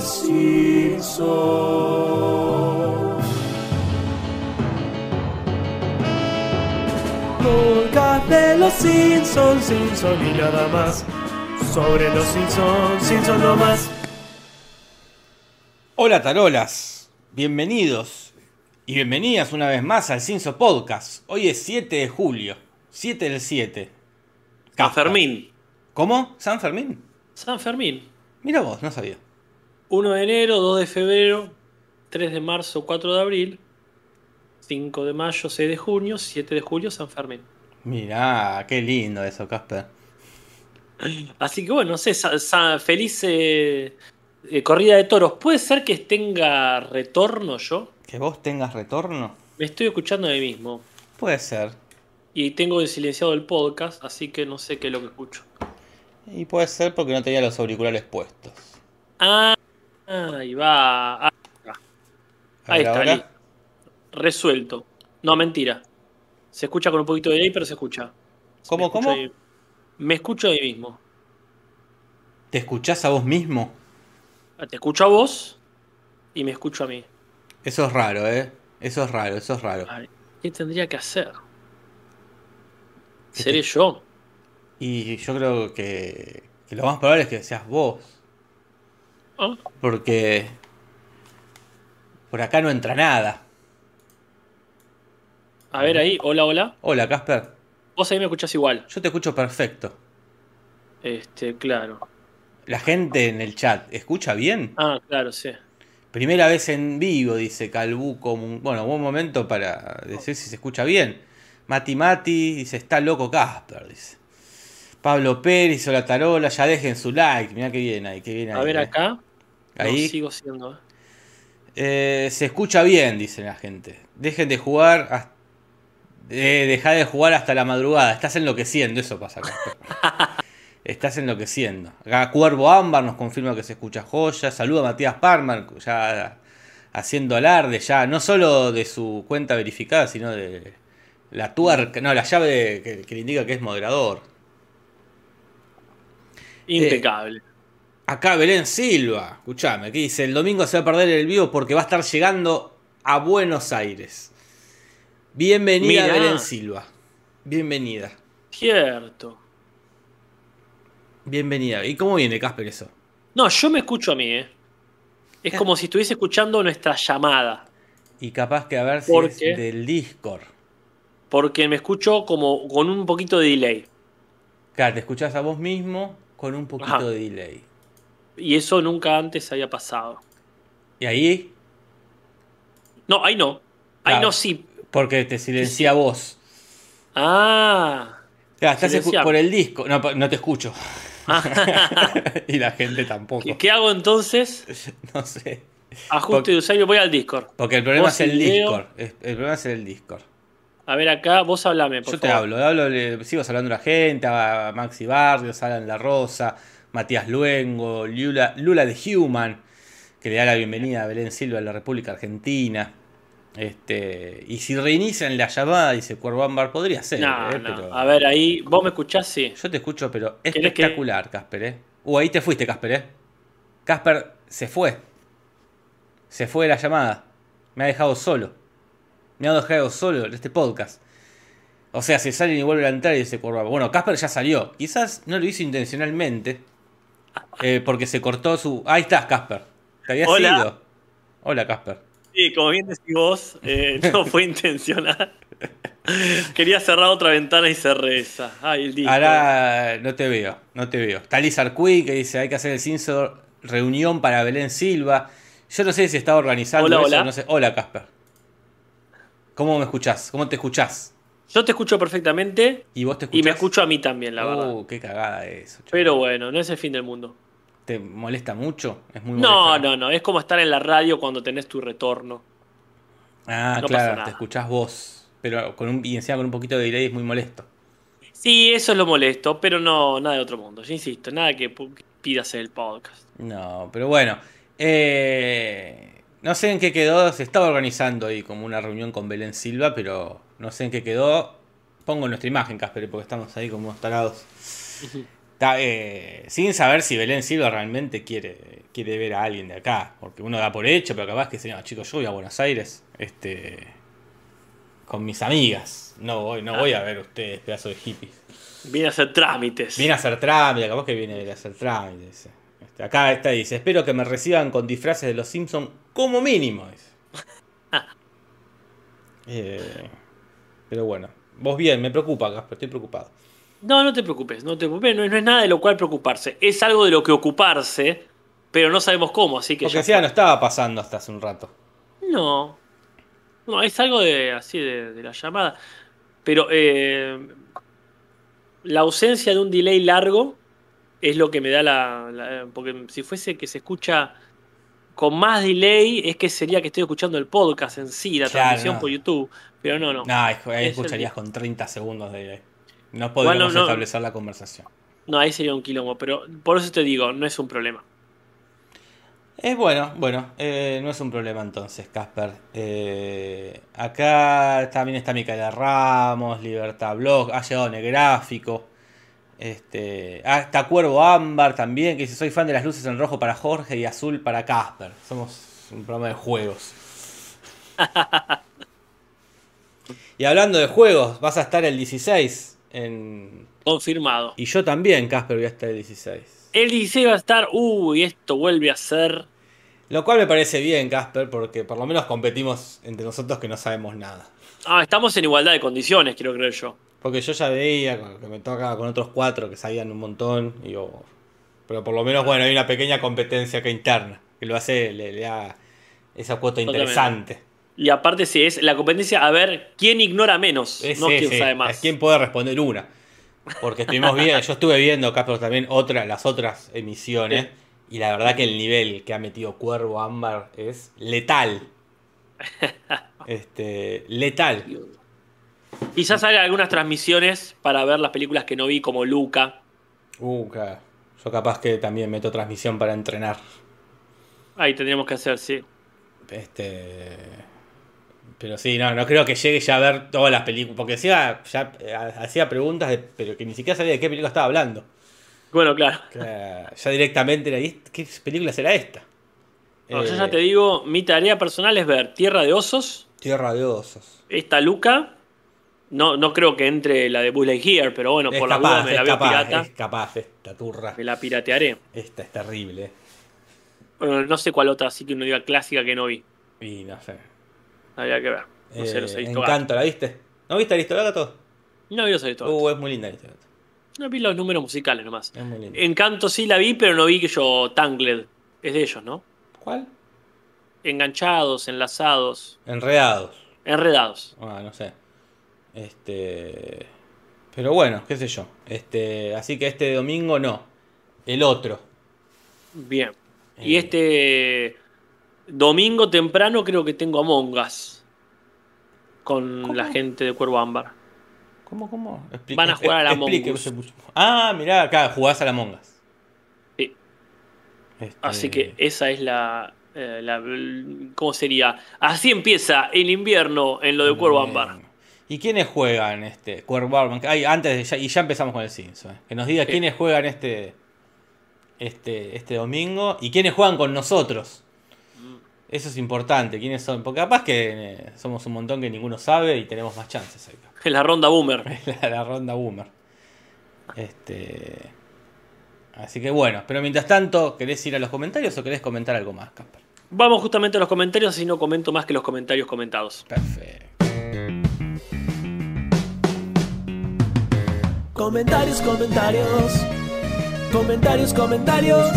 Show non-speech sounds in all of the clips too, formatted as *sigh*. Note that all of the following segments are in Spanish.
los Simpsons. Podcast de los Simpsons, Simpsons y nada más. Sobre los Simpsons, Simpsons no más. Hola tarolas, bienvenidos y bienvenidas una vez más al Cinso Podcast. Hoy es 7 de julio, 7 del 7. San Fermín. ¿Cómo? ¿San Fermín? San Fermín. Mira vos, no sabía. 1 de enero, 2 de febrero, 3 de marzo, 4 de abril, 5 de mayo, 6 de junio, 7 de julio, San Fermín. Mirá, qué lindo eso, Casper. Así que bueno, no sé, sa- sa- feliz eh, eh, corrida de toros. ¿Puede ser que tenga retorno yo? ¿Que vos tengas retorno? Me estoy escuchando a mí mismo. Puede ser. Y tengo silenciado el podcast, así que no sé qué es lo que escucho. Y puede ser porque no tenía los auriculares puestos. Ah, ahí va. Ah, A Ahí está, listo. Resuelto. No, mentira. Se escucha con un poquito de delay, pero se escucha. ¿Cómo, Me cómo? ahí- Me escucho a mí mismo. ¿Te escuchás a vos mismo? Te escucho a vos y me escucho a mí. Eso es raro, ¿eh? Eso es raro, eso es raro. ¿Qué tendría que hacer? ¿Qué ¿Seré te- yo? Y yo creo que, que lo más probable es que seas vos. Porque por acá no entra nada. A ver ahí, hola, hola. Hola, Casper. Vos ahí me escuchás igual. Yo te escucho perfecto. Este, claro. La gente en el chat, ¿escucha bien? Ah, claro, sí. Primera vez en vivo, dice Calbuco. Bueno, buen momento para decir si se escucha bien. Mati Mati dice, está loco Casper, dice. Pablo Pérez, hola Tarola, ya dejen su like. Mirá qué bien ahí, qué bien ahí. A ver eh. acá. Ahí. No, sigo siendo. ¿eh? Eh, se escucha bien, dice la gente. Dejen de jugar. hasta- eh, dejá de jugar hasta la madrugada. Estás enloqueciendo, eso pasa acá. *laughs* Estás enloqueciendo. Acá Cuervo Ámbar nos confirma que se escucha joya. Saluda a Matías Parman, ya haciendo alarde, ya no solo de su cuenta verificada, sino de la tuerca, no, la llave que le indica que es moderador. Impecable. Acá Belén Silva, escuchame, aquí dice, el domingo se va a perder el vivo porque va a estar llegando a Buenos Aires. Bienvenida Mirá. Belén Silva. Bienvenida. Cierto. Bienvenida. ¿Y cómo viene Casper eso? No, yo me escucho a mí, ¿eh? Es como si estuviese escuchando nuestra llamada. Y capaz que a ver si ¿Por es qué? del Discord. Porque me escucho como con un poquito de delay. Claro, te escuchás a vos mismo con un poquito Ajá. de delay. Y eso nunca antes había pasado. Y ahí, No, ahí no. Ahí Claro. no, sí. porque te silencia vos. Ah. Claro, estás por el disco. No, no te escucho. *laughs* y la gente tampoco. ¿Qué, qué hago entonces? *laughs* No sé. Ajuste Porque- de usuario, voy al Discord. Porque el problema es el. Discord. El problema es el Discord. A ver acá, vos hablame, por Yo te hablo, hablo, sigo saludando a la gente, a Maxi Barrios, Alan La Rosa, Matías Luengo, Lula, Lula de Human, que le da la bienvenida a Belén Silva en la República Argentina. Este, y si reinician la llamada, dice Cuervo Ámbar, podría ser, No, eh, no. pero A ver ahí, vos me escuchás, sí. yo te escucho, pero ¿Querés que- espectacular, Casper, ¿eh? Uh, ahí te fuiste, Casper, ¿eh? Casper se fue. Se fue de la llamada. Me ha dejado solo. Me ha dejado solo en este podcast. O sea, se salen y vuelven a entrar y dice Cuervo Ámbar. Bueno, Casper ya salió. Quizás no lo hizo intencionalmente. Eh, porque se cortó su. Ahí estás, Casper. Te habías Hola. ido. Hola, Casper. Sí, como bien decís vos, eh, no *laughs* fue intencional. Quería cerrar otra ventana y cerré esa. Ay, el Discord. Ahora no te veo, no te veo. Está Liz Arcuí que dice hay que hacer el Cinso reunión para Belén Silva. Yo no sé si está organizando Hola, eso, hola. no sé. Hola, Casper. ¿Cómo me escuchás? ¿Cómo te escuchás? Yo te escucho perfectamente ¿Y vos te escuchás? y me escucho a mí también, la verdad. Uh, qué cagada eso. Pero bueno, no es el fin del mundo. ¿Te molesta mucho? Es muy No, no, no. Es como estar en la radio cuando tenés tu retorno. Ah, No claro, te escuchás vos. Pero con un, y encima con un poquito de delay es muy molesto. Sí, eso es lo molesto, pero no, nada de otro mundo. Yo insisto, nada que pidas el podcast. No, pero bueno. eh, no sé en qué quedó. Se estaba organizando ahí como una reunión con Belén Silva, pero no sé en qué quedó. Pongo nuestra imagen, Casper, porque estamos ahí como tarados. Ta- eh, sin saber si Belén Silva realmente quiere, quiere ver a alguien de acá. Porque uno da por hecho, pero capaz que dice, no, chicos, yo voy a Buenos Aires este, con mis amigas. No voy, no voy a ver ustedes, pedazo de hippies. Viene a hacer trámites. Viene a hacer trámite, capaz que viene a hacer trámite. Acá está, dice, espero que me reciban con disfraces de los Simpsons como mínimo. dice. Eh, pero bueno, vos bien, me preocupa, estoy preocupado. No, no te preocupes, no te preocupes, no, no es nada de lo cual preocuparse. Es algo de lo que ocuparse, pero no sabemos cómo, así que Porque ya fue. no estaba pasando hasta hace un rato. No. No, es algo de así de, de la llamada. Pero eh, la ausencia de un delay largo es lo que me da la, la- Porque si fuese que se escucha con más delay, es que sería que estoy escuchando el podcast en sí, la Claro, transmisión no. por YouTube. Pero no, no. No, ahí Es escucharías con 30 segundos de No podríamos Bueno, no. establecer la conversación. No, ahí sería un quilombo. Pero por eso te digo, no es un problema. Es bueno, bueno, eh, no es un problema entonces, Casper. Eh, acá también está Micaela Ramos, Libertad Blog, ha llegado Negráfico. Este, ah, está Cuervo Ámbar también, que dice, soy fan de las luces en rojo para Jorge y azul para Casper. Somos un programa de juegos. *laughs* y hablando de juegos, vas a estar el 16 en... Confirmado. Y yo también, Casper, voy a estar el 16. El 16 va a estar. Uy, esto vuelve a ser. Lo cual me parece bien, Casper, porque por lo menos competimos entre nosotros que no sabemos nada. Ah, estamos en igualdad de condiciones, quiero creer yo. Porque yo ya veía que me tocaba con otros cuatro que sabían un montón. Y yo- pero por lo menos, bueno, hay una pequeña competencia que interna. Que lo hace, le, le da esa cuota Totalmente. interesante. Y aparte, si es la competencia a ver quién ignora menos, Es- no sí, quién sí, sabe más. es quién puede responder una. Porque estuvimos viendo, yo estuve viendo, Casper, también otra, las otras emisiones. Y la verdad que el nivel que ha metido Cuervo Ámbar es letal. *laughs* Este, letal. Quizás haga algunas transmisiones para ver las películas que no vi, como Luca. Uh, claro. Yo capaz que también meto transmisión para entrenar. Ahí tendríamos que hacer, sí. Este. Pero sí, no, no creo que llegue ya a ver todas las películas. Porque decía, ya eh, hacía preguntas, de- pero que ni siquiera sabía de qué película estaba hablando. Bueno, claro. Ya directamente era, "¿Y ¿qué película será esta? No, yo Eh, ya te digo, mi tarea personal es ver Tierra de Osos, Tierra de Osos. esta Luca. No, no creo que entre la de Buzz Lightyear, pero bueno, es por la capaz, duda me la veo capaz, pirata. es capaz esta turra. Me la piratearé. Esta es terrible. Bueno, no sé cuál otra, así que uno diga clásica que no vi. Y no sé. Habría que ver. No sé, Eh, los he visto gato. Encanto, ¿la viste? ¿No viste Aristogato? No vi los he visto gato. Uh, es muy linda Aristogato. No vi los números musicales nomás. Es muy linda. Encanto sí la vi, pero no vi que yo Tangled. Es de ellos, ¿no? ¿Cuál? Enganchados, enlazados, Enredados. enredados. Ah, no sé. Este. Pero bueno, qué sé yo. Este. Así que este domingo no. El otro. Bien. Y Eh. este domingo temprano creo que tengo Among Us. Con ¿Cómo? la gente de Cuervo Ámbar. ¿Cómo, cómo? Explique- Van a jugar a la explique, Among Us. Ah, mirá, acá jugás a la Mongas. Sí. Así que esa es la, eh, la- ¿Cómo sería? Así empieza el invierno en lo de Cuervo Ámbar. ¿Y quiénes juegan este Ámbar? Ay, antes de ya, y ya empezamos con el Simpson. eh. Que nos diga Sí. quiénes juegan este, este, este domingo y quiénes juegan con nosotros. Mm. Eso es importante, quiénes son. Porque capaz que eh, somos un montón que ninguno sabe y tenemos más chances acá. En *laughs* la ronda Boomer. *laughs* la, la ronda boomer. Este. Así que bueno, pero mientras tanto, ¿querés ir a los comentarios o querés comentar algo más, Casper? Vamos justamente a los comentarios, así no comento más que los comentarios comentados. Perfecto. Comentarios, comentarios. Comentarios, comentarios.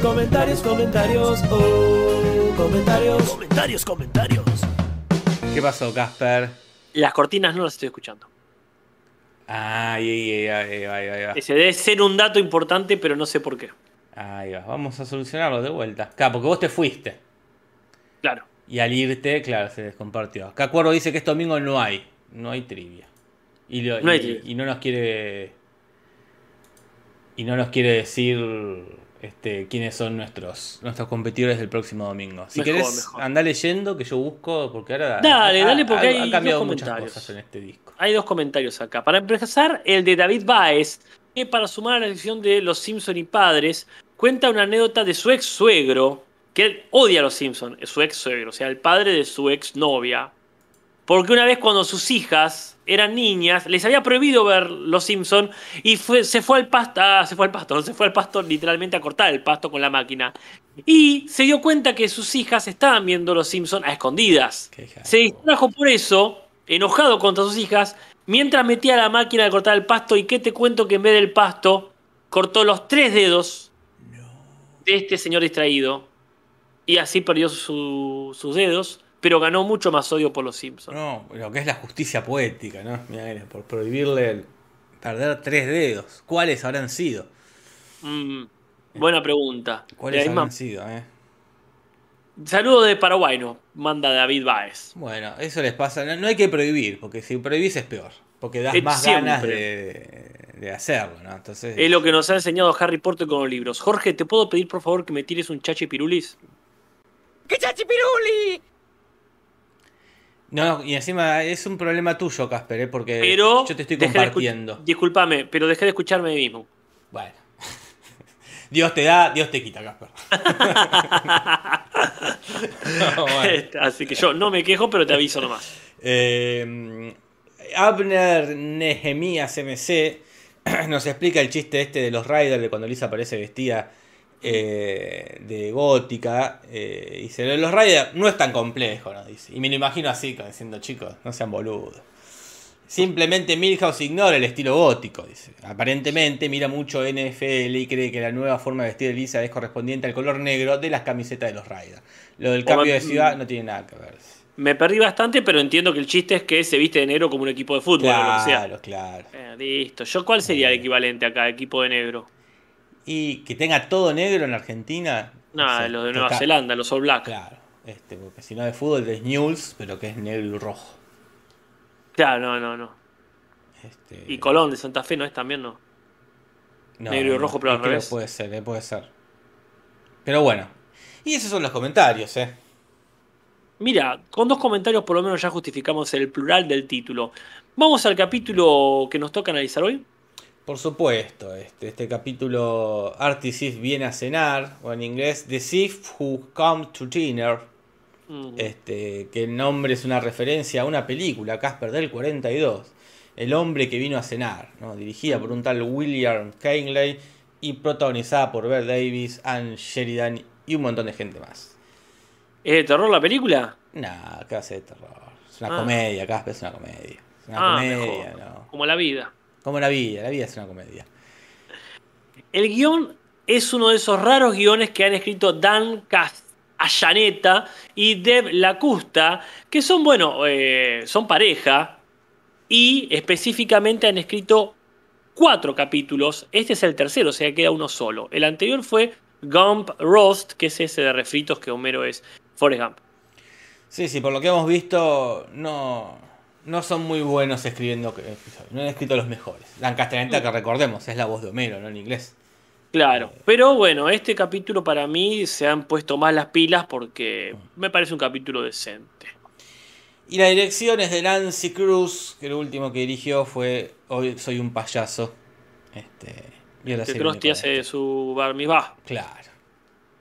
Comentarios, comentarios. Oh, comentarios. Comentarios, comentarios. ¿Qué pasó, Casper? Las cortinas no las estoy escuchando. Ay, ay, ay, ay, ay, ay, ay. Ese debe ser un dato importante, pero no sé por qué. Ahí va, vamos a solucionarlo de vuelta. Claro, porque vos te fuiste. Claro. Y al irte, claro, se descompartió. Acá Cuervo dice que este domingo no hay. No hay trivia. Y, lo- No hay y- trivia. y no nos quiere. Y no nos quiere decir este, quiénes son nuestros, nuestros competidores del próximo domingo. Si Mejor, querés, mejor. andá leyendo que yo busco, porque ahora. Dale, ha- dale, porque ha- hay han cambiado dos muchas comentarios. cosas en este disco. Hay dos comentarios acá. Para empezar, el de David Baez que para sumar a la sección de Los Simpson y padres, cuenta una anécdota de su ex suegro, que él odia a los Simpson, su ex suegro, o sea, el padre de su ex novia. Porque una vez cuando sus hijas eran niñas, les había prohibido ver Los Simpson y fue- se fue al pasto, ah, se fue al pasto, *laughs* se fue al pasto literalmente a cortar el pasto con la máquina. Y se dio cuenta que sus hijas estaban viendo Los Simpson a escondidas. Se distrajo por eso, enojado contra sus hijas, mientras metía la máquina de cortar el pasto. ¿Y qué te cuento que en vez del pasto, cortó los tres dedos de este señor distraído? Y así perdió su- sus dedos, pero ganó mucho más odio por los Simpsons. No, lo que es la justicia poética, ¿no? Mirá, mira, por prohibirle el perder tres dedos. ¿Cuáles habrán sido? Mm, buena pregunta. ¿Cuáles misma- habrán sido, eh? Saludo de Paraguay, nos manda David Baez. Bueno, eso les pasa. No, no hay que prohibir, porque si prohibís es peor. Porque das Es más siempre. ganas de, de hacerlo, ¿no? Entonces. Es lo que nos ha enseñado Harry Potter con los libros. Jorge, ¿te puedo pedir por favor que me tires un chachi pirulis? No, y encima es un problema tuyo, Casper, ¿eh? porque Pero yo te estoy compartiendo. Disculpame, pero dejé de escucharme a mí mismo. Bueno. *laughs* Dios te da, Dios te quita, Casper. *laughs* No, bueno. Así que yo no me quejo, pero te aviso nomás. Eh, Abner Nehemías MC *clears throat* nos explica el chiste este de los Riders de cuando Lisa aparece vestida eh, de gótica. Eh, dice, los Riders no es tan complejo, ¿no? Dice. Y me lo imagino así, como diciendo, chicos, no sean boludos. Simplemente Milhouse ignora el estilo gótico, dice. Aparentemente mira mucho NFL y cree que la nueva forma de vestir de Lisa es correspondiente al color negro de las camisetas de los Riders. Lo del cambio de ciudad no tiene nada que ver. Me perdí bastante, pero entiendo que el chiste es que se viste de negro como un equipo de fútbol o lo que sea. Claro, claro. Eh, listo. ¿Yo cuál sería el equivalente acá, equipo de negro? Y que tenga todo negro en Argentina. Nada, sé, los de Nueva Zelanda, los All Black. Claro, este, porque si no de fútbol es News, pero que es negro y rojo. Claro, no, no, no. Este, Y Colón de Santa Fe no es también, ¿no? no, negro y rojo, pero al revés. Puede ser, eh, puede ser. Pero bueno. Y esos son los comentarios, eh. Mira, con dos comentarios por lo menos ya justificamos el plural del título. Vamos al capítulo que nos toca analizar hoy. Por supuesto, este, este capítulo Artie Sif viene a cenar, o en inglés The Thief Who Come to Dinner, Mm. este, que el nombre es una referencia a una película, Casper del 42, El hombre que vino a cenar, ¿no? dirigida por un tal William Canley y protagonizada por Bert Davis, Ann Sheridan y un montón de gente más. ¿Es de terror la película? Nah, ¿qué hace de terror? Es una Ah. comedia, Casper es una comedia. Es una Ah, comedia, mejor. ¿no? Como la vida. Como la vida, la vida es una comedia. El guion es uno de esos raros guiones que han escrito Dan Castellaneta y Deb Lacusta, que son, bueno, eh, son pareja y específicamente han escrito cuatro capítulos. Este es el tercero, o sea, queda uno solo. El anterior fue Gump Roast, que es ese de refritos que Homero es Forrest Gump. Sí, sí, por lo que hemos visto, no, no son muy buenos escribiendo episodios. No han escrito los mejores. Dan Castellaneta, que recordemos, es la voz de Homero, ¿no? En inglés. Claro, pero bueno, este capítulo para mí se han puesto más las pilas porque me parece un capítulo decente. Y la dirección es de Nancy Cruz, que el último que dirigió fue Hoy soy un payaso. Este, y Que viene con hace esto. su bar mitzvah. Claro.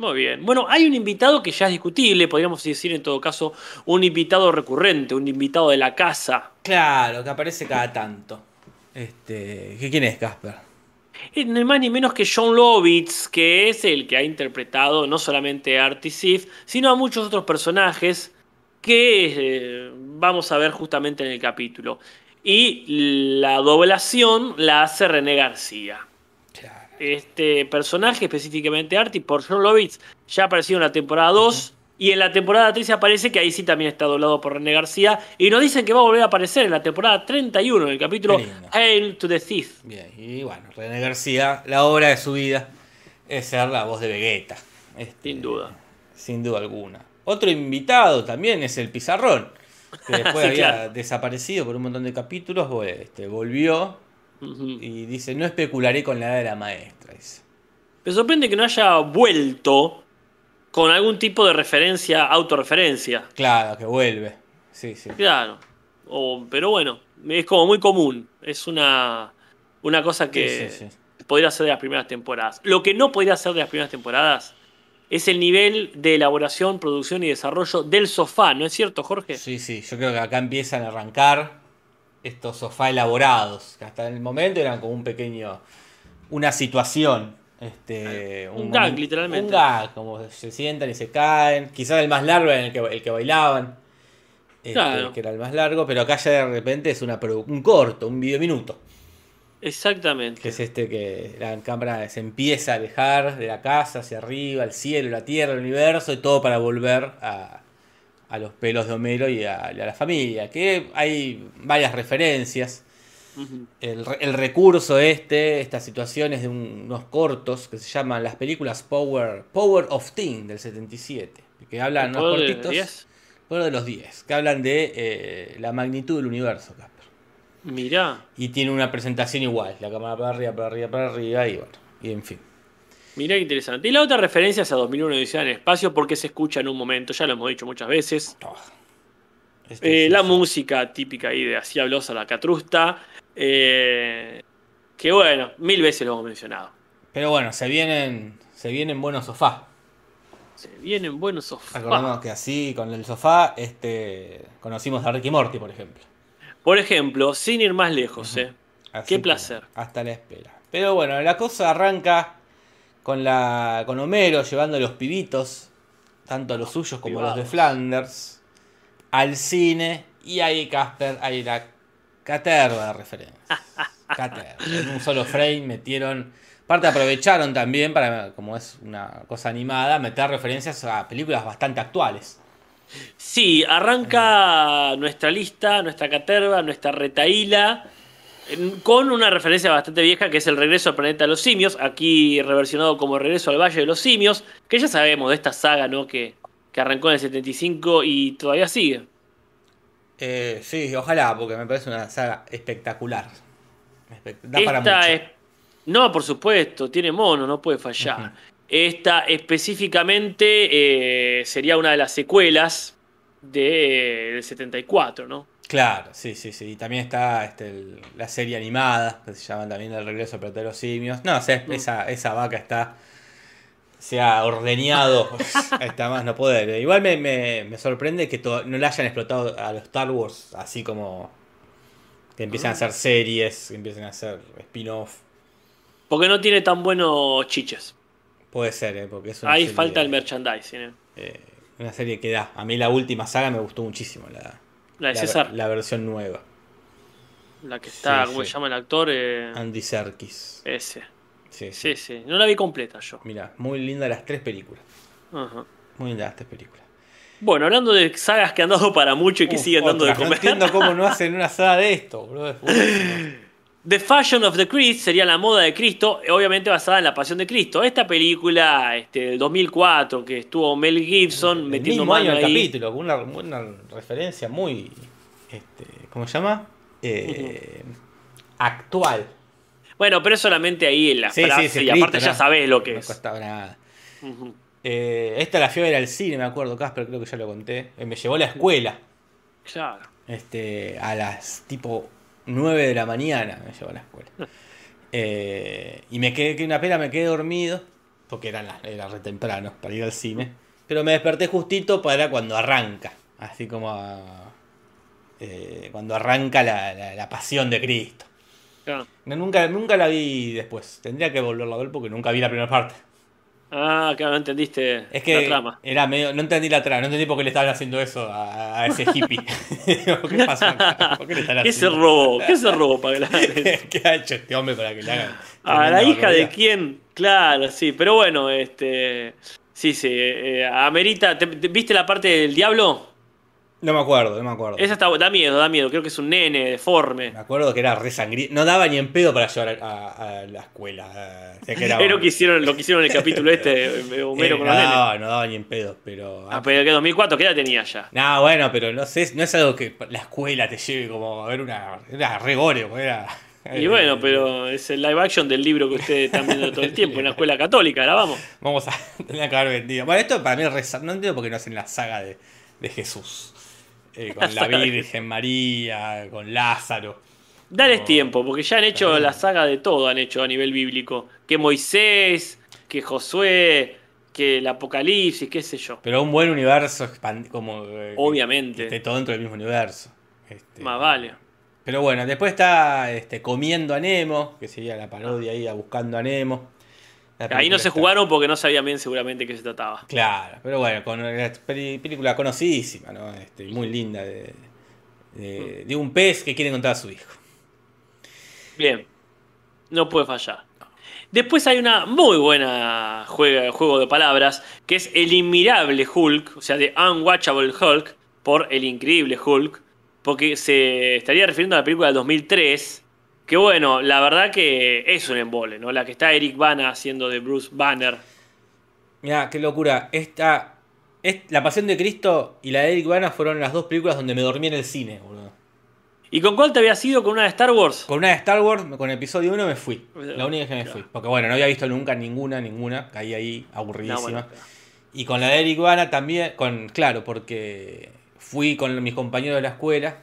Muy bien. Bueno, hay un invitado que ya es discutible, podríamos decir en todo caso, un invitado recurrente, un invitado de la casa. Claro, que aparece cada tanto. Este, ¿qué- ¿Quién es Casper? Es ni más ni menos que John Lovitz, que es el que ha interpretado no solamente a Artie Sif, sino a muchos otros personajes que eh, vamos a ver justamente en el capítulo. Y la doblación la hace René García. Este personaje, específicamente Artie, por John Lovitz, ya apareció en la temporada 2. Y en la temporada 3 aparece que ahí sí también está doblado por René García. Y nos dicen que va a volver a aparecer en la temporada 31, en el capítulo. Hail to the Thief. Bien, y bueno, René García, la obra de su vida es ser la voz de Vegeta. Este, Sin duda. Sin duda alguna. Otro invitado también es el Pizarrón, que *laughs* después Sí, había claro. desaparecido por un montón de capítulos, este, volvió Y dice, no especularé con la edad de la maestra. dice. Me sorprende que no haya vuelto con algún tipo de referencia, autorreferencia. Claro, que vuelve. Sí, sí. Claro. O- pero bueno, es como muy común. Es una, una cosa que Sí, sí, sí. podría ser de las primeras temporadas. Lo que no podría ser de las primeras temporadas es el nivel de elaboración, producción y desarrollo del sofá, ¿no es cierto, Jorge? Sí, sí, yo creo que acá empiezan a arrancar estos sofás elaborados, que hasta el momento eran como un pequeño, una situación. Este, un, gag, literalmente. Un gag, como se sientan y se caen. Quizás el más largo era el que, el que bailaban. Este, Claro. Que era el más largo, pero acá ya de repente es una un corto, un video minuto. Exactamente. Que es este que la cámara se empieza a alejar de la casa hacia arriba, el cielo, la tierra, el universo, y todo para volver a, a los pelos de Homero y a, la familia. Que hay varias referencias. El, re- el recurso este, estas situaciones de un- unos cortos que se llaman las películas Power, Power of Teen del 77. Que hablan unos ¿Poder de cortitos. 10? Poder de los 10. Que hablan de eh, la magnitud del universo, Casper. Mirá, Y tiene una presentación igual. La cámara para arriba, para arriba, para arriba. Y bueno, y en fin. Mirá qué interesante. Y la otra referencia es a 2001 Odisea en el Espacio porque se escucha en un momento, ya lo hemos dicho muchas veces. Oh. Este Eh, la música típica ahí de Así hablosa la catrusta. eh, que bueno, mil veces lo hemos mencionado. Pero bueno, se vienen, se vienen buenos sofás. Se vienen buenos sofás. Recordemos que así, con el sofá, este, conocimos a Ricky Morty, por ejemplo. Por ejemplo, sin ir más lejos, ¿eh? Así Qué placer. Hasta la espera. Pero bueno, la cosa arranca con la con Homero llevando a los pibitos, tanto a los suyos como a los de. Flanders, al cine. Y ahí, Casper, hay la caterva de referencias. *laughs* Caterva. En un solo frame metieron. Aparte aprovecharon también para, como es una cosa animada, meter referencias a películas bastante actuales. Sí, arranca nuestra lista, nuestra caterva, nuestra retaíla, con una referencia bastante vieja que es el regreso al planeta de los simios, aquí reversionado como regreso al Valle de los Simios, que ya sabemos de esta saga, ¿no? Que, que arrancó en el 75 y todavía sigue. Eh, sí, ojalá, porque me parece una saga espectacular. Espe- Da para Esta mucho. es. No, por supuesto, tiene mono, no puede fallar. Esta específicamente eh, sería una de las secuelas del 74, ¿no? Claro, sí, sí, sí. Y también está este, el- la serie animada, que se llama también El regreso de los simios. No, o sea, Mm. esa, esa vaca está. Se ha ordeñado *laughs* hasta más no poder. Igual me, me- me sorprende que to- no le hayan explotado a los Star Wars así como. Que empiezan a hacer series, que empiecen a hacer spin-off. Porque no tiene tan buenos chiches. Puede ser, ¿eh? porque es una Ahí falta el merchandising. ¿eh? eh, una serie que da. A mí la última saga me gustó muchísimo, la, La de la- César, la, la versión nueva. que está, sí, ¿cómo sí. se llama el actor? Eh, Andy Serkis. ese. Sí, Sí, sí. No la vi completa yo. Mira, muy linda las tres películas. Ajá. Muy lindas las tres películas. Bueno, hablando de sagas que han dado para mucho y que Uf, siguen dando de comer. No entiendo cómo no *laughs* hacen una saga de esto, bro. The Fashion of the Christ sería la moda de Cristo, obviamente basada en la Pasión de Cristo. Esta película este, del 2004 que estuvo Mel Gibson El metiendo mismo año mano el ahí. capítulo, con una, una referencia muy. Este, ¿Cómo se llama? Eh, Actual. Bueno, pero es solamente ahí en la Sí, sí, frase es y escrito, aparte ya ¿no? sabés lo que No es. costaba nada. Eh, esta la ver al cine, me acuerdo, Casper, creo que ya lo conté. Eh, me llevó a la escuela. Claro. Este, a las tipo 9 de la mañana me llevó a la escuela. Eh, y me quedé, que una pena, me quedé dormido, porque era, la- era re temprano para ir al cine. Pero me desperté justito para cuando arranca, así como a- eh, cuando arranca la, la- la pasión de Cristo. claro. No, nunca, nunca la vi después, tendría que volverla a ver porque nunca vi la primera parte. Ah, claro, no entendiste Es que la trama. era medio, no entendí la trama, no entendí por qué le estaban haciendo eso a, a ese hippie. *laughs* ¿Qué pasó acá? ¿Por qué le están *laughs* ¿Qué se haciendo? robó? ¿Qué se robó para que la hagan? *laughs* ¿Qué ha hecho este hombre para que le hagan? A la hija de quién, claro, sí, pero bueno, este. Sí, sí, eh, amerita. ¿te- te- ¿Viste la parte del diablo? No me acuerdo, no me acuerdo. Esa está, da miedo, da miedo. Creo que es un nene deforme. Me acuerdo que era re sangriento. No daba ni en pedo para llevar a, a- a la escuela. eh, o sea, que era- *laughs* lo que hicieron, lo que hicieron en el capítulo este, eh, *laughs* Homero eh, con no, los nenes. daba, no daba ni en pedo, pero. Ah, pero que 2004, ¿qué edad tenía ya? No, bueno, pero no sé, no es algo que la escuela te lleve como a ver una. Era re goreo, era. Y bueno, pero es el live action del libro que ustedes están viendo todo el *laughs* tiempo en la escuela católica, ahora vamos. Vamos a tener que haber vendido. Bueno, esto para mí es re No entiendo por qué no hacen la saga de, de Jesús. Eh, *laughs* con la Virgen María, con Lázaro. Dales tiempo, porque ya han hecho Claro. la saga de todo, han hecho a nivel bíblico. Que Moisés, que Josué, que el Apocalipsis, qué sé yo. Pero un buen universo como eh, Obviamente. que esté todo dentro del mismo universo. Este, Más vale. Pero bueno, después está este, Comiendo a Nemo, que sería la parodia ahí a Buscando a Nemo. La Ahí no se está- jugaron porque no sabían bien seguramente qué se trataba. Claro, pero bueno, con una peli- película conocidísima, ¿no? Este, muy linda de, de- de un pez que quiere encontrar a su hijo. Bien. No puede fallar. Después hay una muy buena juega- juego de palabras, que es El Inmirable Hulk, o sea, de Unwatchable Hulk, por El Increíble Hulk, porque se estaría refiriendo a la película del 2003, que bueno, la verdad que es un embole, ¿no? La que está Eric Bana haciendo de Bruce Banner. Mira, qué locura. Esta, es, La Pasión de Cristo y la de Eric Bana fueron las dos películas donde me dormí en el cine, boludo. ¿Y con cuál te había sido? ¿Con una de Star Wars? Con una de Star Wars, con el episodio 1 me fui. La única que me claro. fui. Porque bueno, no había visto nunca ninguna, ninguna. Caí ahí No, aburridísima. Y con la de Eric Bana también, con, claro, porque fui con mis compañeros de la escuela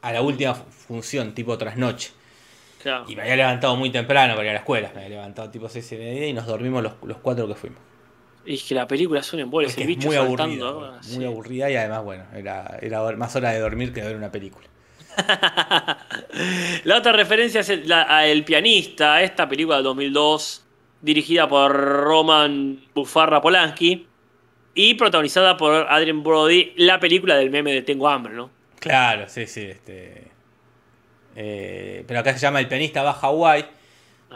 a la última fu- función, tipo trasnoche. Claro. Y me había levantado muy temprano para ir a la escuela. Me había levantado tipo 6 y media y nos dormimos los, los cuatro que fuimos. Y es que la película es un embole, Es ese que es bicho muy saltando. aburrida. Muy aburrida y además, bueno, era, era más hora de dormir que de ver una película. *laughs* La otra referencia es el, la- a El pianista, esta película del 2002, dirigida por Roman Bufarra Polanski y protagonizada por Adrien Brody, la película del meme de Tengo hambre, ¿no? Claro, sí, sí. Este, eh, pero acá se llama El pianista va a Hawái.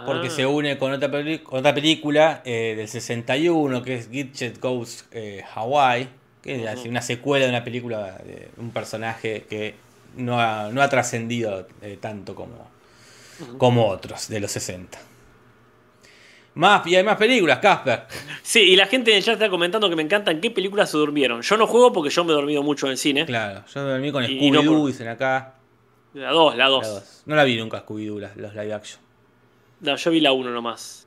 Porque Ah. se une con otra, peli- con otra película eh, del 61 que es Gidget Goes eh, Hawaii, que es una secuela de una película de un personaje que no ha, no ha trascendido eh, tanto como, como otros de los 60. Más, y hay más películas, Casper. Sí, y la gente ya está comentando que me encantan qué películas se durmieron. Yo no juego porque yo me he dormido mucho en el cine. Claro, yo me dormí con y no Scooby-Doo, por- dicen acá. La 2, la La 2. dos. No la vi nunca Scooby-Doo, los live action. No, yo vi la 1 nomás.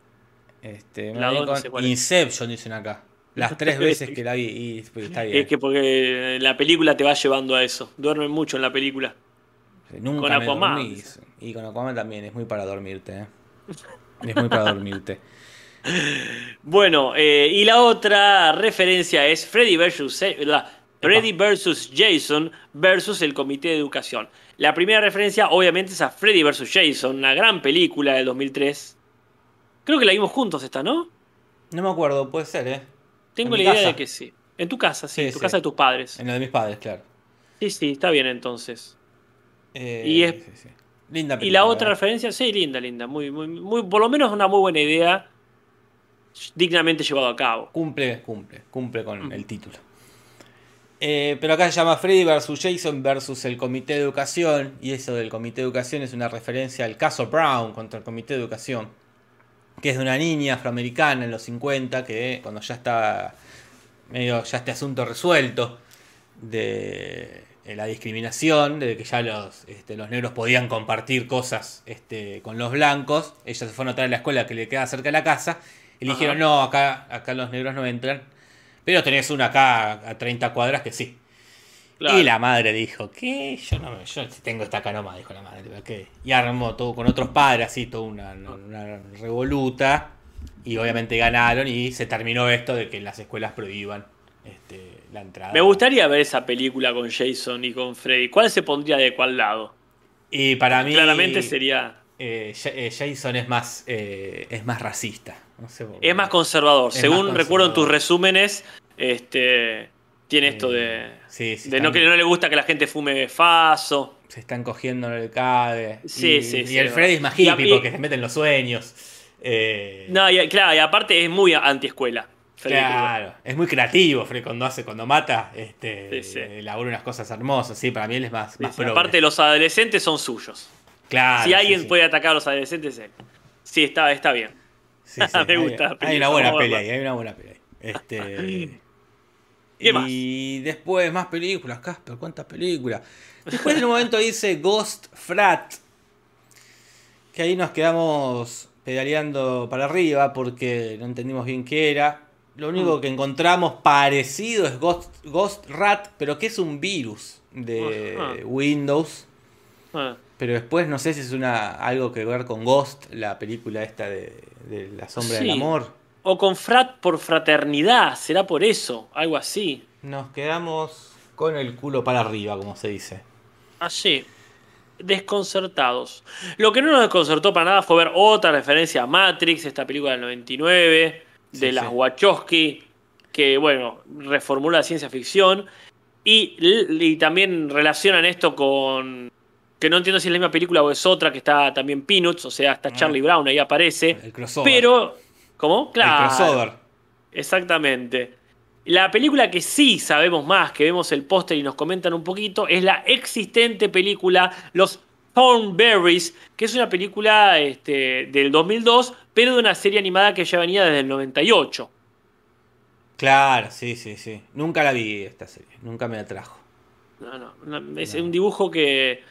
Este, La dormí dos no con sé cuál es. Inception, dicen acá. Las tres *laughs* veces que la vi y pues, está bien. Es que porque la película te va llevando a eso. Duermen mucho en la película. Nunca Con Aquaman, dormí. Y con Aquaman también, es muy para dormirte. ¿eh? Es muy para dormirte. *laughs* Bueno, eh, y la otra referencia es Freddy versus, eh, la- Freddy versus Jason versus el Comité de Educación. La primera referencia, obviamente, es a Freddy versus Jason, una gran película del 2003. Creo que la vimos juntos esta, ¿no? No me acuerdo, puede ser, ¿eh? Tengo En la idea casa. de que sí. En tu casa, sí, Sí, en tu sí. casa de tus padres. En lo de mis padres, claro. Sí, sí, está bien entonces. Eh, Y es- sí, sí. Linda Y película. la otra referencia, sí, linda, linda. Muy, muy, muy, por lo menos una muy buena idea, dignamente llevado a cabo. Cumple, cumple, cumple con Ujú. el título. Eh, pero acá se llama Freddy versus Jason versus el Comité de Educación. Y eso del Comité de Educación es una referencia al caso Brown contra el Comité de Educación. Que es de una niña afroamericana en los 50 que cuando ya estaba medio ya este asunto resuelto de la discriminación, de que ya los, este, los negros podían compartir cosas este, con los blancos, ella se fue a notar en la escuela que le queda cerca de la casa y le dijeron, no, acá, acá los negros no entran, pero tenés una acá a 30 cuadras que sí. Claro. Y la madre dijo, ¿qué? Yo no me- yo tengo esta acá nomás, dijo la madre, ¿qué? Y armó todo con otros padres, así, toda una, una revoluta. Y obviamente ganaron y se terminó esto de que las escuelas prohíban este, la entrada. Me gustaría ver esa película con Jason y con Freddy. ¿Cuál se pondría de cuál lado? Y para mí. Claramente sería. eh, eh, Jason es más, eh, es más racista. No sé. Es más conservador. Es Según más recuerdo en tus resúmenes, este tiene esto de, Eh, sí, sí, de no que no le gusta que la gente fume faso. Se están cogiendo en el cabe. Sí, y, sí, Y sí, el Freddy es más hippie y- porque se mete en los sueños. Eh, No, y, claro, y aparte es muy antiescuela. Claro, es muy creativo Freddy cuando hace, cuando mata, este, Sí, elabora unas cosas hermosas, sí, para mí él es más, más aparte los adolescentes son suyos. Claro, si alguien puede atacar a los adolescentes, él. Sí, está, está bien. Sí, sí, *laughs* Me hay- gusta una buena verla. ahí, hay una buena pelea ahí. Este, *clears throat* ¿Qué y después más películas, Casper, ¿cuántas películas? Después en un momento dice Ghost Frat, que ahí nos quedamos pedaleando para arriba porque no entendimos bien qué era. Lo único Mm. que encontramos parecido es Ghost, Ghost Rat, pero que es un virus de Ajá. Windows. Ah, Pero después no sé si es una algo que ver con Ghost, la película esta de, de La sombra del amor. O con frat por fraternidad, será por eso, algo así. Nos quedamos con el culo para arriba, como se dice. Así, desconcertados. Lo que no nos desconcertó para nada fue ver otra referencia a Matrix, esta película del 99, de Sí, las sí. Wachowski, que bueno, reformula la ciencia ficción. Y, y también relacionan esto con. Que no entiendo si es la misma película o es otra, que está también Peanuts, o sea, está Charlie Brown, ahí aparece. El crossover. Pero. ¿Cómo? Claro. El crossover. Exactamente. La película que sí sabemos más, que vemos el póster y nos comentan un poquito, es la existente película Los Thornberries, que es una película este, del 2002, pero de una serie animada que ya venía desde el 98. Claro, sí, sí, sí. Nunca la vi esta serie, nunca me atrajo. No, no, no, es No. un dibujo que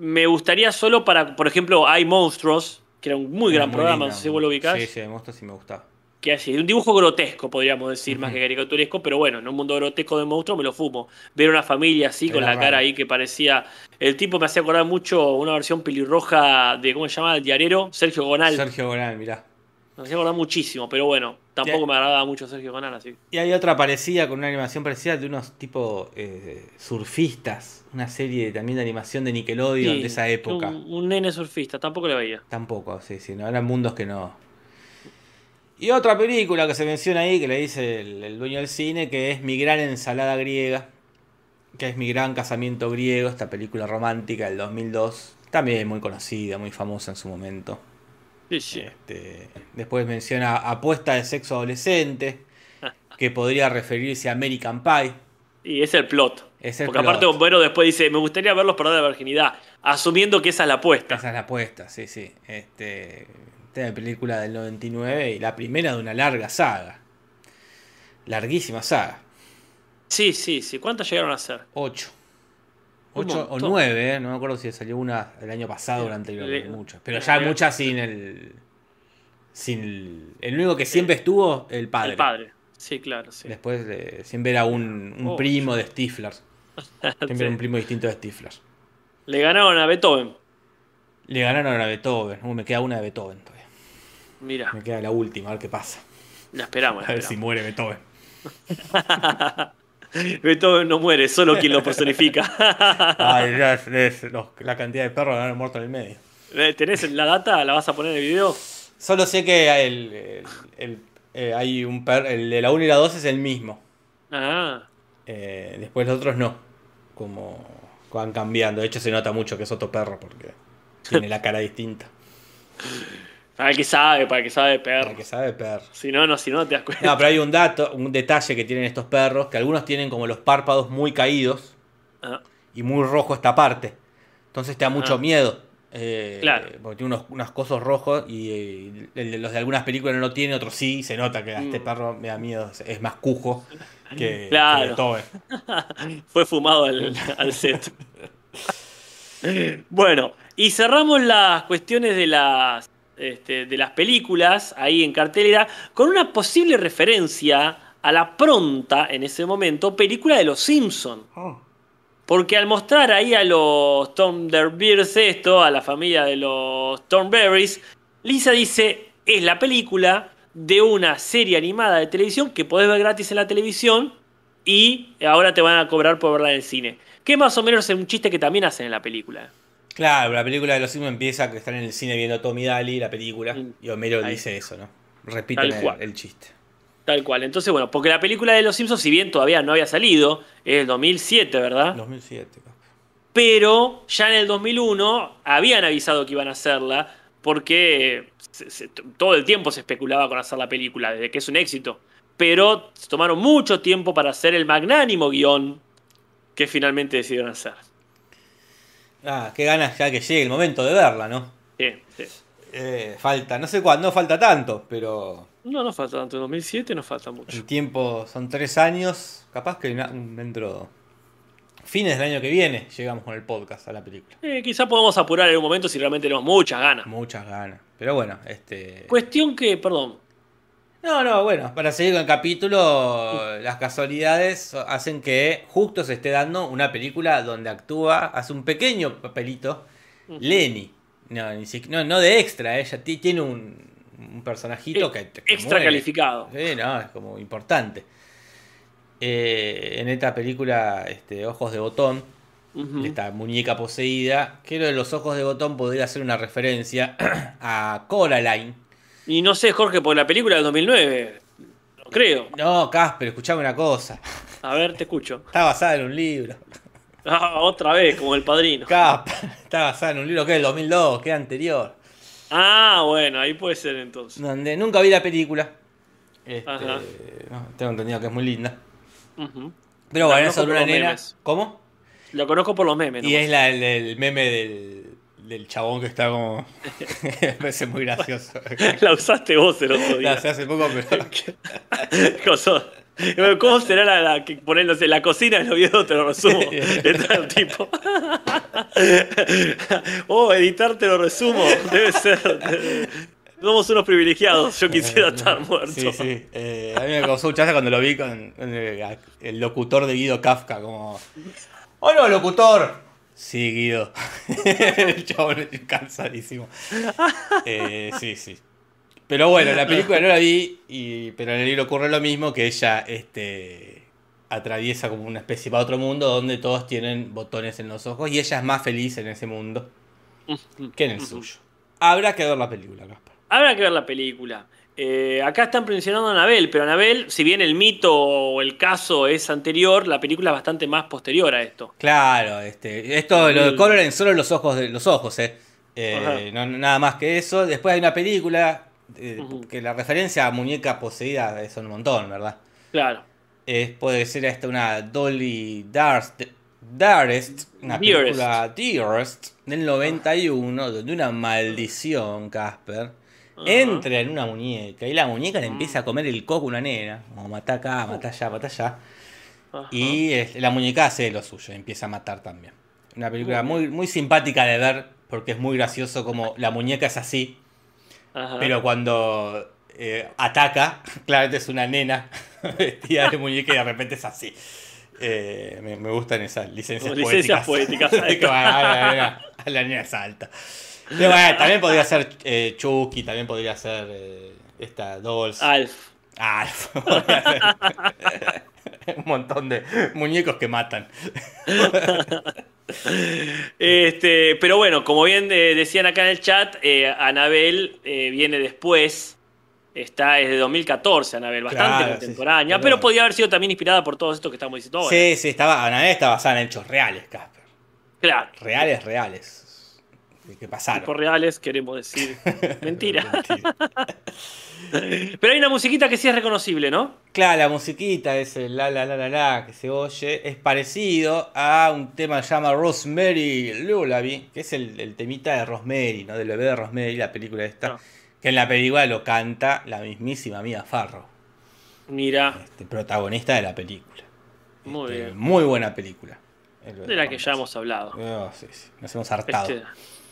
me gustaría solo para, por ejemplo, Hay Monstruos, que era un muy gran Muy programa, no sé si vos lo ubicás. Sí, sí, me gusta, sí me gustaba. que así, un dibujo grotesco, podríamos decir, más que caricaturesco, pero bueno, en un mundo grotesco de monstruos me lo fumo. Ver una familia así, con la cara ahí que parecía. El tipo me hacía acordar mucho una versión pelirroja de, ¿cómo se llama? El diarero, Sergio Gonal. Sergio Gonal, mirá. Me hacía acordar muchísimo, pero bueno, tampoco me agradaba mucho Sergio así. Y hay otra parecida, con una animación parecida de unos tipo eh, surfistas. Una serie también de animación de Nickelodeon Sí, de esa época. Un, un nene surfista, tampoco le veía. Tampoco, sí, sí, no, eran mundos que no. Y otra película que se menciona ahí, que le dice el, el dueño del cine, que es Mi gran ensalada griega, que es Mi gran casamiento griego, esta película romántica del 2002, también muy conocida, muy famosa en su momento. Sí, sí. Este, después menciona Apuesta de sexo adolescente, que podría referirse a American Pie. Y es el plot. Es el Porque plot. aparte Homero después dice, me gustaría verlos perder la virginidad, asumiendo que esa es la apuesta. Esa es la apuesta, sí, sí. Este, esta es la película del 99 y la primera de una larga saga. Larguísima saga. Sí, sí, sí. ¿Cuántas llegaron a ser? 8. Un 8 o montón. 9, ¿eh? no me acuerdo si salió una el año pasado o el anterior, Le- muchas. Pero ya le- muchas sin el. Sin el. El único que siempre estuvo, el padre. El padre. Sí, claro, sí. Después eh, siempre era un, un Oh, primo de Stifler. *laughs* Siempre Sí. era un primo distinto de Stifler. Le ganaron a Beethoven. Le ganaron a Beethoven. Uh, me queda una de Beethoven todavía. Mira, Me queda la última, a ver qué pasa. la esperamos. A ver si muere Beethoven. *laughs* Beethoven no muere, solo quien lo personifica. *laughs* Ay, ya es- es los- la cantidad de perros que han muerto en el medio. Eh, ¿Tenés la data? ¿La vas a poner en el video? Solo sé que el, el- el- eh, hay un perro, el de la 1 y la 2 es el mismo. Ah, Eh, después los otros no. Como van cambiando. De hecho se nota mucho que es otro perro porque tiene la cara distinta. *laughs* para el que sabe, para el que sabe de Para perro. que sabe perro. Si no, no, si no, te das cuenta. No, pero hay un dato, un detalle que tienen estos perros, que algunos tienen como los párpados muy caídos Ah, y muy rojo esta parte. Entonces te da mucho Ah. miedo. eh, Claro. Porque tiene unos, unos cosos rojos y eh, de los de algunas películas no lo tiene, otros sí. Se nota que a este Mm. perro me da miedo. es- más cujo que, Claro. que. *laughs* Fue fumado al, al set. *laughs* Bueno, y cerramos las cuestiones de las, este, de las películas ahí en cartelera con una posible referencia a la pronta, en ese momento, película de Los Simpson. Porque al mostrar ahí a los Thunderbirds esto, a la familia de los Thornberries, Lisa dice, es la película de una serie animada de televisión que podés ver gratis en la televisión y ahora te van a cobrar por verla en el cine. Que más o menos es un chiste que también hacen en la película. Claro, la película de los Simpsons empieza que están en el cine viendo Tommy Daly, la película, Mm. y Homero Ahí. dice eso, ¿no? Repiten Tal el, el chiste. Tal cual. Entonces, bueno, porque la película de Los Simpsons, si bien todavía no había salido, es del 2007, ¿verdad? 2007. capaz. Pero ya en el 2001 habían avisado que iban a hacerla porque se- se- todo el tiempo se especulaba con hacer la película, desde que es un éxito. Pero tomaron mucho tiempo para hacer el magnánimo guion que finalmente decidieron hacer. Ah, qué ganas ya que llegue el momento de verla, ¿no? Sí, sí. Eh, falta, no sé cuándo, no falta tanto, pero No nos falta tanto, en 2007 nos falta mucho. el tiempo son tres años, capaz que dentro fines del año que viene llegamos con el podcast a la película. Eh, quizá podamos apurar en un momento si realmente tenemos muchas ganas. Muchas ganas, pero bueno, este... Cuestión que, perdón, No, no, bueno, para seguir con el capítulo, las casualidades hacen que justo se esté dando una película donde actúa, hace un pequeño papelito Lenny. No, ni siqui- no, no de extra, ella ti- tiene un, un personajito Eh, que, que extra muere. calificado. Sí, no, es como importante. Eh, en esta película, este, Ojos de Botón, Ujú. esta muñeca poseída, que lo de los ojos de botón podría ser una referencia *clears throat* a Coraline. Y no sé, Jorge, por la película del 2009. No creo. No, Casper, escuchame una cosa. A ver, te escucho. *laughs* Está basada en un libro. Ah, otra vez, como el padrino. Casper, está basada en un libro que es del 2002, que es anterior. Ah, bueno, ahí puede ser entonces. Donde nunca vi la película. Este, Ajá. no, tengo entendido que es muy linda. Pero bueno, es sobre una nena. memes. ¿Cómo? Lo conozco por los memes. Y nomás. es la, el, el meme del, del chabón que está como. *laughs* Me parece muy gracioso. *laughs* La usaste vos el otro día. hace hace poco, pero. *laughs* ¿Cómo será la, la que ponen, no sé, la cocina en los videos? Te lo resumo. Está el tipo. oh, editar te lo resumo. Debe ser. Somos unos privilegiados. Yo quisiera estar muerto. Sí, sí. Eh, a mí me causó mucha cuando lo vi con, con el, el locutor de Guido Kafka, como. ¡Oh no, locutor! Sí, Guido. *laughs* el chabón es cansadísimo. Eh, sí, sí. Pero bueno, la película no la vi, y, pero en el libro ocurre lo mismo, que ella este, atraviesa como una especie para otro mundo donde todos tienen botones en los ojos y ella es más feliz en ese mundo que en el suyo. Habrá que ver la película, Gaspar. Habrá que ver la película. Eh, acá están mencionando a Anabel, pero Anabel, si bien el mito o el caso es anterior, la película es bastante más posterior a esto. Claro, este, esto lo de. Coraline solo los ojos de los ojos, eh. Eh, no, nada más que eso. Después hay una película eh, que la referencia a muñeca poseída son un montón, ¿verdad? Claro. Es, puede ser esta una Dolly Darst, Darest, una película Dearest del 91, donde una maldición, Casper, Entra en una muñeca y la muñeca le empieza a comer el coco a una nena, como mata acá, mata allá, mata allá. Y la muñeca hace lo suyo, empieza a matar también. Una película muy, muy simpática de ver, porque es muy gracioso como la muñeca es así, Ajá. pero cuando eh, ataca, *laughs* claramente es una nena *laughs* vestida de muñeca y de repente es así. Eh, me, me gustan esas licencias poéticas. poéticas. *laughs* A, la a la nena salta. Pero bueno, también podría ser eh, Chucky, también podría ser eh, esta Dolls. Alf. *laughs* Ser. *laughs* un montón de muñecos que matan. *laughs* Este, pero bueno, como bien eh, decían acá en el chat, eh, Anabel viene después. Está desde 2014, Anabel, bastante Claro, contemporánea, sí, pero pero- podía haber sido también inspirada por todo esto que estamos diciendo ahora. Sí, sí, estaba, Anabel está basada en hechos reales, Casper. Claro. Reales, reales. Que- pasaron. Por reales queremos decir *laughs* mentira. Mentira. Pero hay una musiquita que sí es reconocible, ¿no? Claro, la musiquita, ese la la la la la que se oye, es parecido a un tema que se llama Rosemary Lullaby, que es el, el temita de Rosemary, ¿no? Del bebé de Rosemary, la película esta. Ah. Que en la película lo canta la mismísima Mia Farrow, Mira, este, protagonista de la película. muy Este, bien. muy buena película. Es De la que ya hemos hablado. Oh, sí, sí, Nos hemos hartado. Este,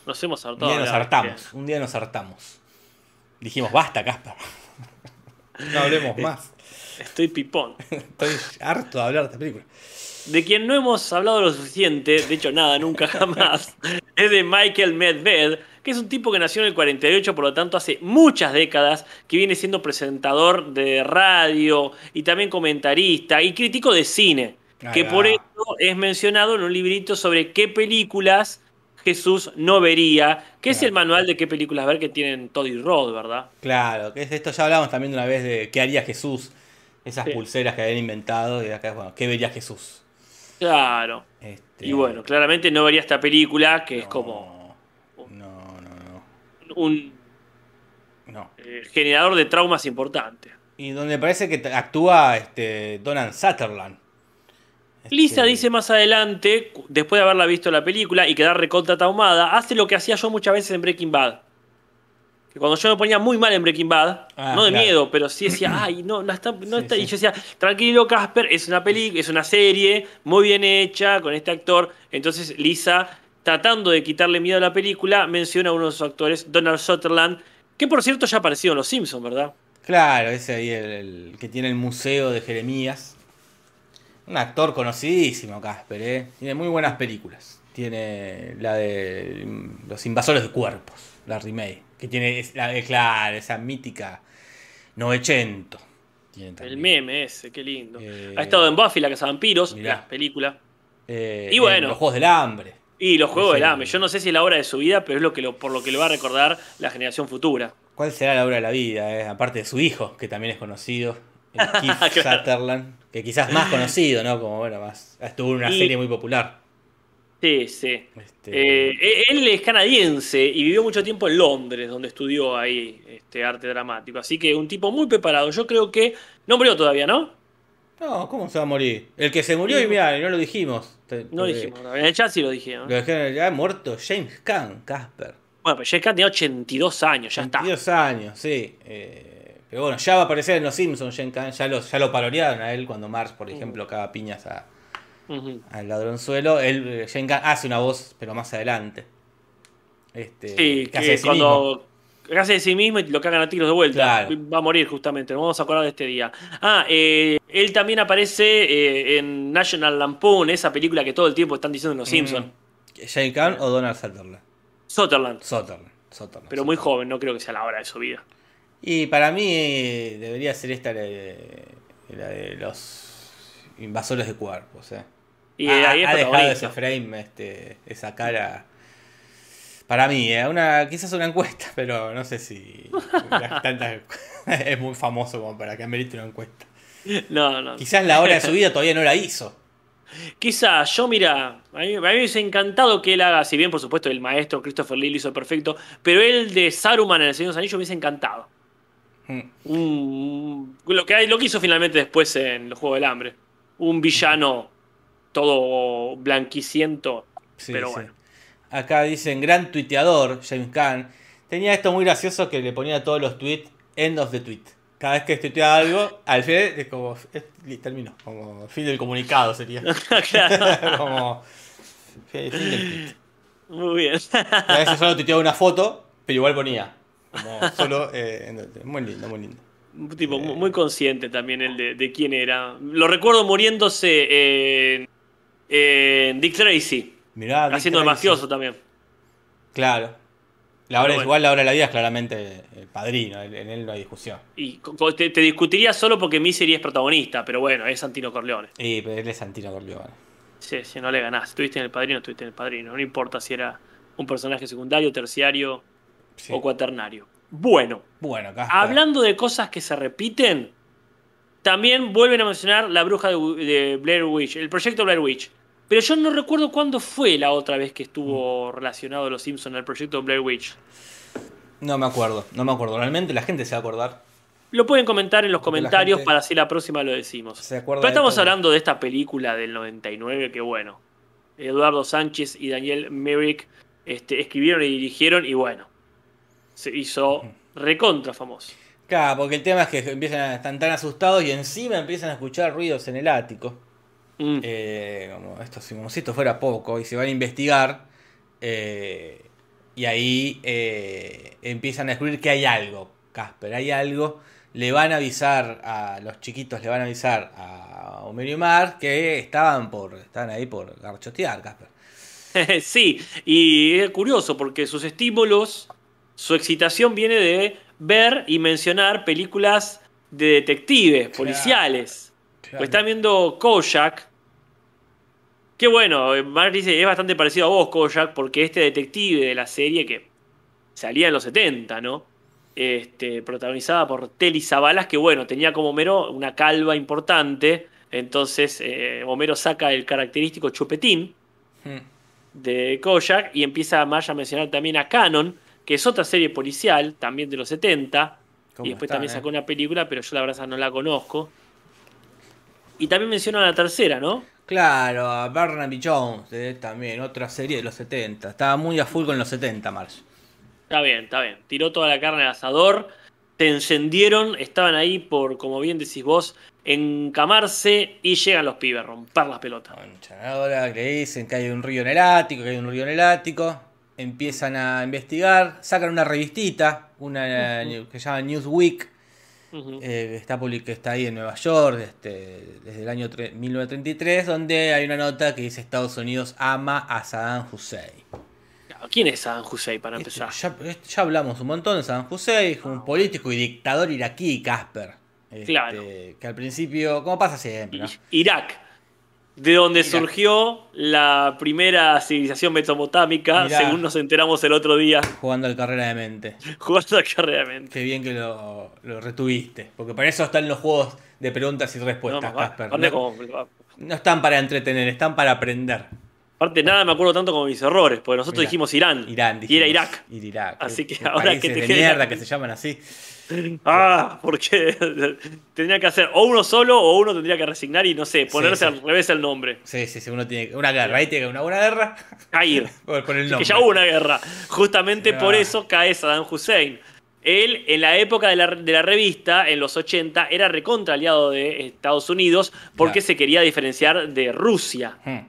nos hemos un hartado. día nos hartamos, un día nos hartamos. Dijimos, basta, Casper. no hablemos más. que Estoy pipón. *laughs* Estoy harto de hablar de esta película. De quien no hemos hablado lo suficiente, de hecho nada, nunca *laughs* jamás, es de Michael Medved, que es un tipo que nació en el 48, por lo tanto hace muchas décadas, que viene siendo presentador de radio y también comentarista y crítico de cine, que por eso es mencionado en un librito sobre qué películas Jesús no vería, que es el manual de qué películas ver que tienen Todd y Rod, ¿verdad? Claro, que es esto ya hablamos también de una vez de qué haría Jesús. Esas Sí. pulseras que habían inventado. Y acá, bueno, ¿qué vería Jesús? Claro. Este, Y bueno, claramente no vería esta película, que es como No, no, no. un no. eh, generador de traumas importante. Y donde parece que actúa este, Donald Sutherland. Este, Lisa dice más adelante, después de haberla visto la película y quedar recontra traumada, hace lo que hacía yo muchas veces en Breaking Bad. Que cuando yo me ponía muy mal en Breaking Bad, Ah, no de claro. miedo, pero sí decía, *clears throat* ay, no, no está, no Sí, está. sí. Y yo decía, tranquilo, Casper, es una película, es una serie muy bien hecha con este actor. Entonces Lisa, tratando de quitarle miedo a la película, menciona a uno de sus actores, Donald Sutherland, que por cierto ya apareció en Los Simpsons, ¿verdad? Claro, ese ahí, el, el que tiene el museo de Jeremías. Un actor conocidísimo, Casper, ¿eh? Tiene muy buenas películas. tiene la de Los Invasores de Cuerpos, la remake. Que tiene, es- la, es claro, esa mítica 900. Tiene El meme ese, qué lindo. Eh, ha estado en Buffy, la Casa de Vampiros, mirá. la película. Eh, Y en bueno. Los Juegos del Hambre. Y los Juegos del Hambre. Yo no sé si es la obra de su vida, pero es lo que lo, por lo que lo va a recordar la generación futura. ¿Cuál será la obra de la vida? eh? Aparte de su hijo, que también es conocido, *laughs* Keith. Sutherland, que quizás más conocido, ¿no? Como, bueno, más. Estuvo en una Y- serie muy popular. Sí, sí. Este, Eh, e- él es canadiense y vivió mucho tiempo en Londres, donde estudió ahí este, arte dramático. Así que un tipo muy preparado. Yo creo que no murió todavía, ¿no? No, ¿cómo se va a morir? El que se murió, y mira, no lo dijimos. No porque dijimos. En el chat sí lo dije. ¿no? Lo dijeron ya muerto James Caan, Casper. Bueno, pero Jack Khan tenía 82 años, ya está. 22 años, sí. Eh, pero bueno, ya va a aparecer en Los Simpsons, James Caan. Ya lo, ya lo parorearon a él cuando Marx, por ejemplo, caga piñas a- Ujú. al ladronzuelo. Él, eh, James Caan hace una voz, pero más adelante. Este, Sí, que hace de sí mismo. cuando hace de sí mismo y lo cagan a tiros de vuelta. Claro. Va a morir justamente, nos vamos a acordar de este día. Ah, eh, él también aparece eh, en National Lampoon, esa película que todo el tiempo están diciendo en Los Simpsons. James Caan o Donald Sutherland. Sutherland. Sutherland. Sutherland, Pero muy joven, no creo que sea la hora de su vida. Y para mí eh, debería ser esta la de, la de los invasores de cuerpos. Eh. Y ha, ahí es ha dejado ese frame, este, esa cara. Para mí, eh, una, quizás una encuesta, *laughs* pero no sé si tantas- *laughs* es muy famoso como para que amerite una encuesta. No, no. Quizás la hora de su *laughs* vida todavía no la hizo. Quizás, yo mira, a mí, a mí me hubiese encantado que él haga, si bien por supuesto el maestro Christopher Lee lo hizo perfecto, pero él de Saruman en El Señor de los Anillos me hubiese encantado. Mm. Un- lo, que, hay- lo que hizo finalmente después en los Juegos del Hambre. Un villano todo blanquiciento, Sí, pero sí. bueno. Acá dicen gran tuiteador, James Caan. Tenía esto muy gracioso que le ponía todos los tweets end of the tweet. Cada vez que tuiteaba algo, al final es como. es- terminó. Como fin del comunicado sería. *laughs* *laughs* Como. Fin fin del tweet. muy bien. A veces solo tuiteaba una foto, pero igual ponía. Como solo. eh, muy lindo, muy lindo. Tipo mu- muy consciente también el de, de quién era. Lo recuerdo muriéndose en, en Dick Tracy, Mirá, Dick haciendo Tracy. mafioso también. Claro. La hora es igual, la hora de la vida es claramente el padrino. En él no hay discusión. Y te, te discutiría solo porque Misery es protagonista, pero bueno, es Santino Corleone. Y pero él es Santino Corleone. Sí, si no le ganás. Estuviste en el padrino, estuviste en el padrino. No importa si era un personaje secundario, terciario Sí. o cuaternario. Bueno, Bueno, hablando de cosas que se repiten, también vuelven a mencionar la bruja de, de Blair Witch, el proyecto Blair Witch. Pero yo no recuerdo cuándo fue la otra vez que estuvo relacionado Los Simpsons al proyecto Blair Witch. No me acuerdo, no me acuerdo. Realmente la gente se va a acordar. Lo pueden comentar en los Porque comentarios para si la próxima lo decimos. Se Pero estamos hablando de esta película del 99 que bueno, Eduardo Sánchez y Daniel Merrick este, escribieron y dirigieron y bueno, se hizo recontra famoso. Claro, porque el tema es que empiezan a estar tan asustados y encima empiezan a escuchar ruidos en el ático. Mm. Eh, como, esto, como si esto fuera poco, y se van a investigar. eh, y ahí eh, empiezan a descubrir que hay algo, Casper, hay algo. Le van a avisar a los chiquitos, le van a avisar a Homero y Mar que estaban por estaban ahí por garchotear, Casper. *laughs* sí, y es curioso porque sus estímulos, su excitación viene de ver y mencionar películas de detectives, Claro. policiales. Pues están viendo Kojak. Que bueno, eh, Mark dice, es bastante parecido a vos, Kojak, porque este detective de la serie que salía en los 70, ¿no? Este, protagonizada por Telly Savalas, que bueno, tenía como Homero una calva importante. Entonces, eh, Homero saca el característico chupetín Hmm. de Kojak y empieza Marge a mencionar también a Canon, que es otra serie policial, también de los 70. ¿Cómo Y después también eh? sacó una película, pero yo la verdad no la conozco. Y también menciona la tercera, ¿no? Claro, a Barnaby Jones, eh, también, otra serie de los 70. Estaba muy a full con los 70, Marge. Está bien, está bien. Tiró toda la carne al asador, te encendieron, estaban ahí por, como bien decís vos, encamarse y llegan los pibes a romper las pelotas. Ahora le dicen que hay un río en el ático, que hay un río en el ático. Empiezan a investigar, sacan una revistita, una que se llama Newsweek, eh, está, que está ahí en Nueva York este, desde el año tre- 1933, donde hay una nota que dice Estados Unidos ama a Saddam Hussein. ¿Quién es Saddam Hussein para Este, empezar? ya, ya hablamos un montón de Saddam Hussein, un político y dictador iraquí, Casper. Este, Claro. Que al principio, como pasa siempre, ¿no? Irak, de donde surgió la primera civilización mesopotámica, Mirá. según nos enteramos el otro día, jugando al carrera de mente. *laughs* jugando carreramente. Qué bien que lo, lo retuviste, porque para eso están los juegos de preguntas y respuestas. Casper. No, como- no están para entretener, están para aprender. aparte, nada me acuerdo tanto como mis errores, porque nosotros Mirá. dijimos Irán, Irán, y era dijimos. Irak. Ir Irak. Así que Qué ahora que te de mierda que se llaman así. *laughs* Ah, porque *laughs* tendría que hacer o uno solo o uno tendría que resignar y no sé, ponerse sí. al revés el nombre. Sí, sí, sí, uno tiene una guerra, ahí tiene una buena guerra. Cair. Por, por el que nombre. ya hubo una guerra. Justamente Ah. por eso cae Saddam Hussein. Él, en la época de la, de la revista, en los 80, era recontra aliado de Estados Unidos porque se quería diferenciar de Rusia. Hmm.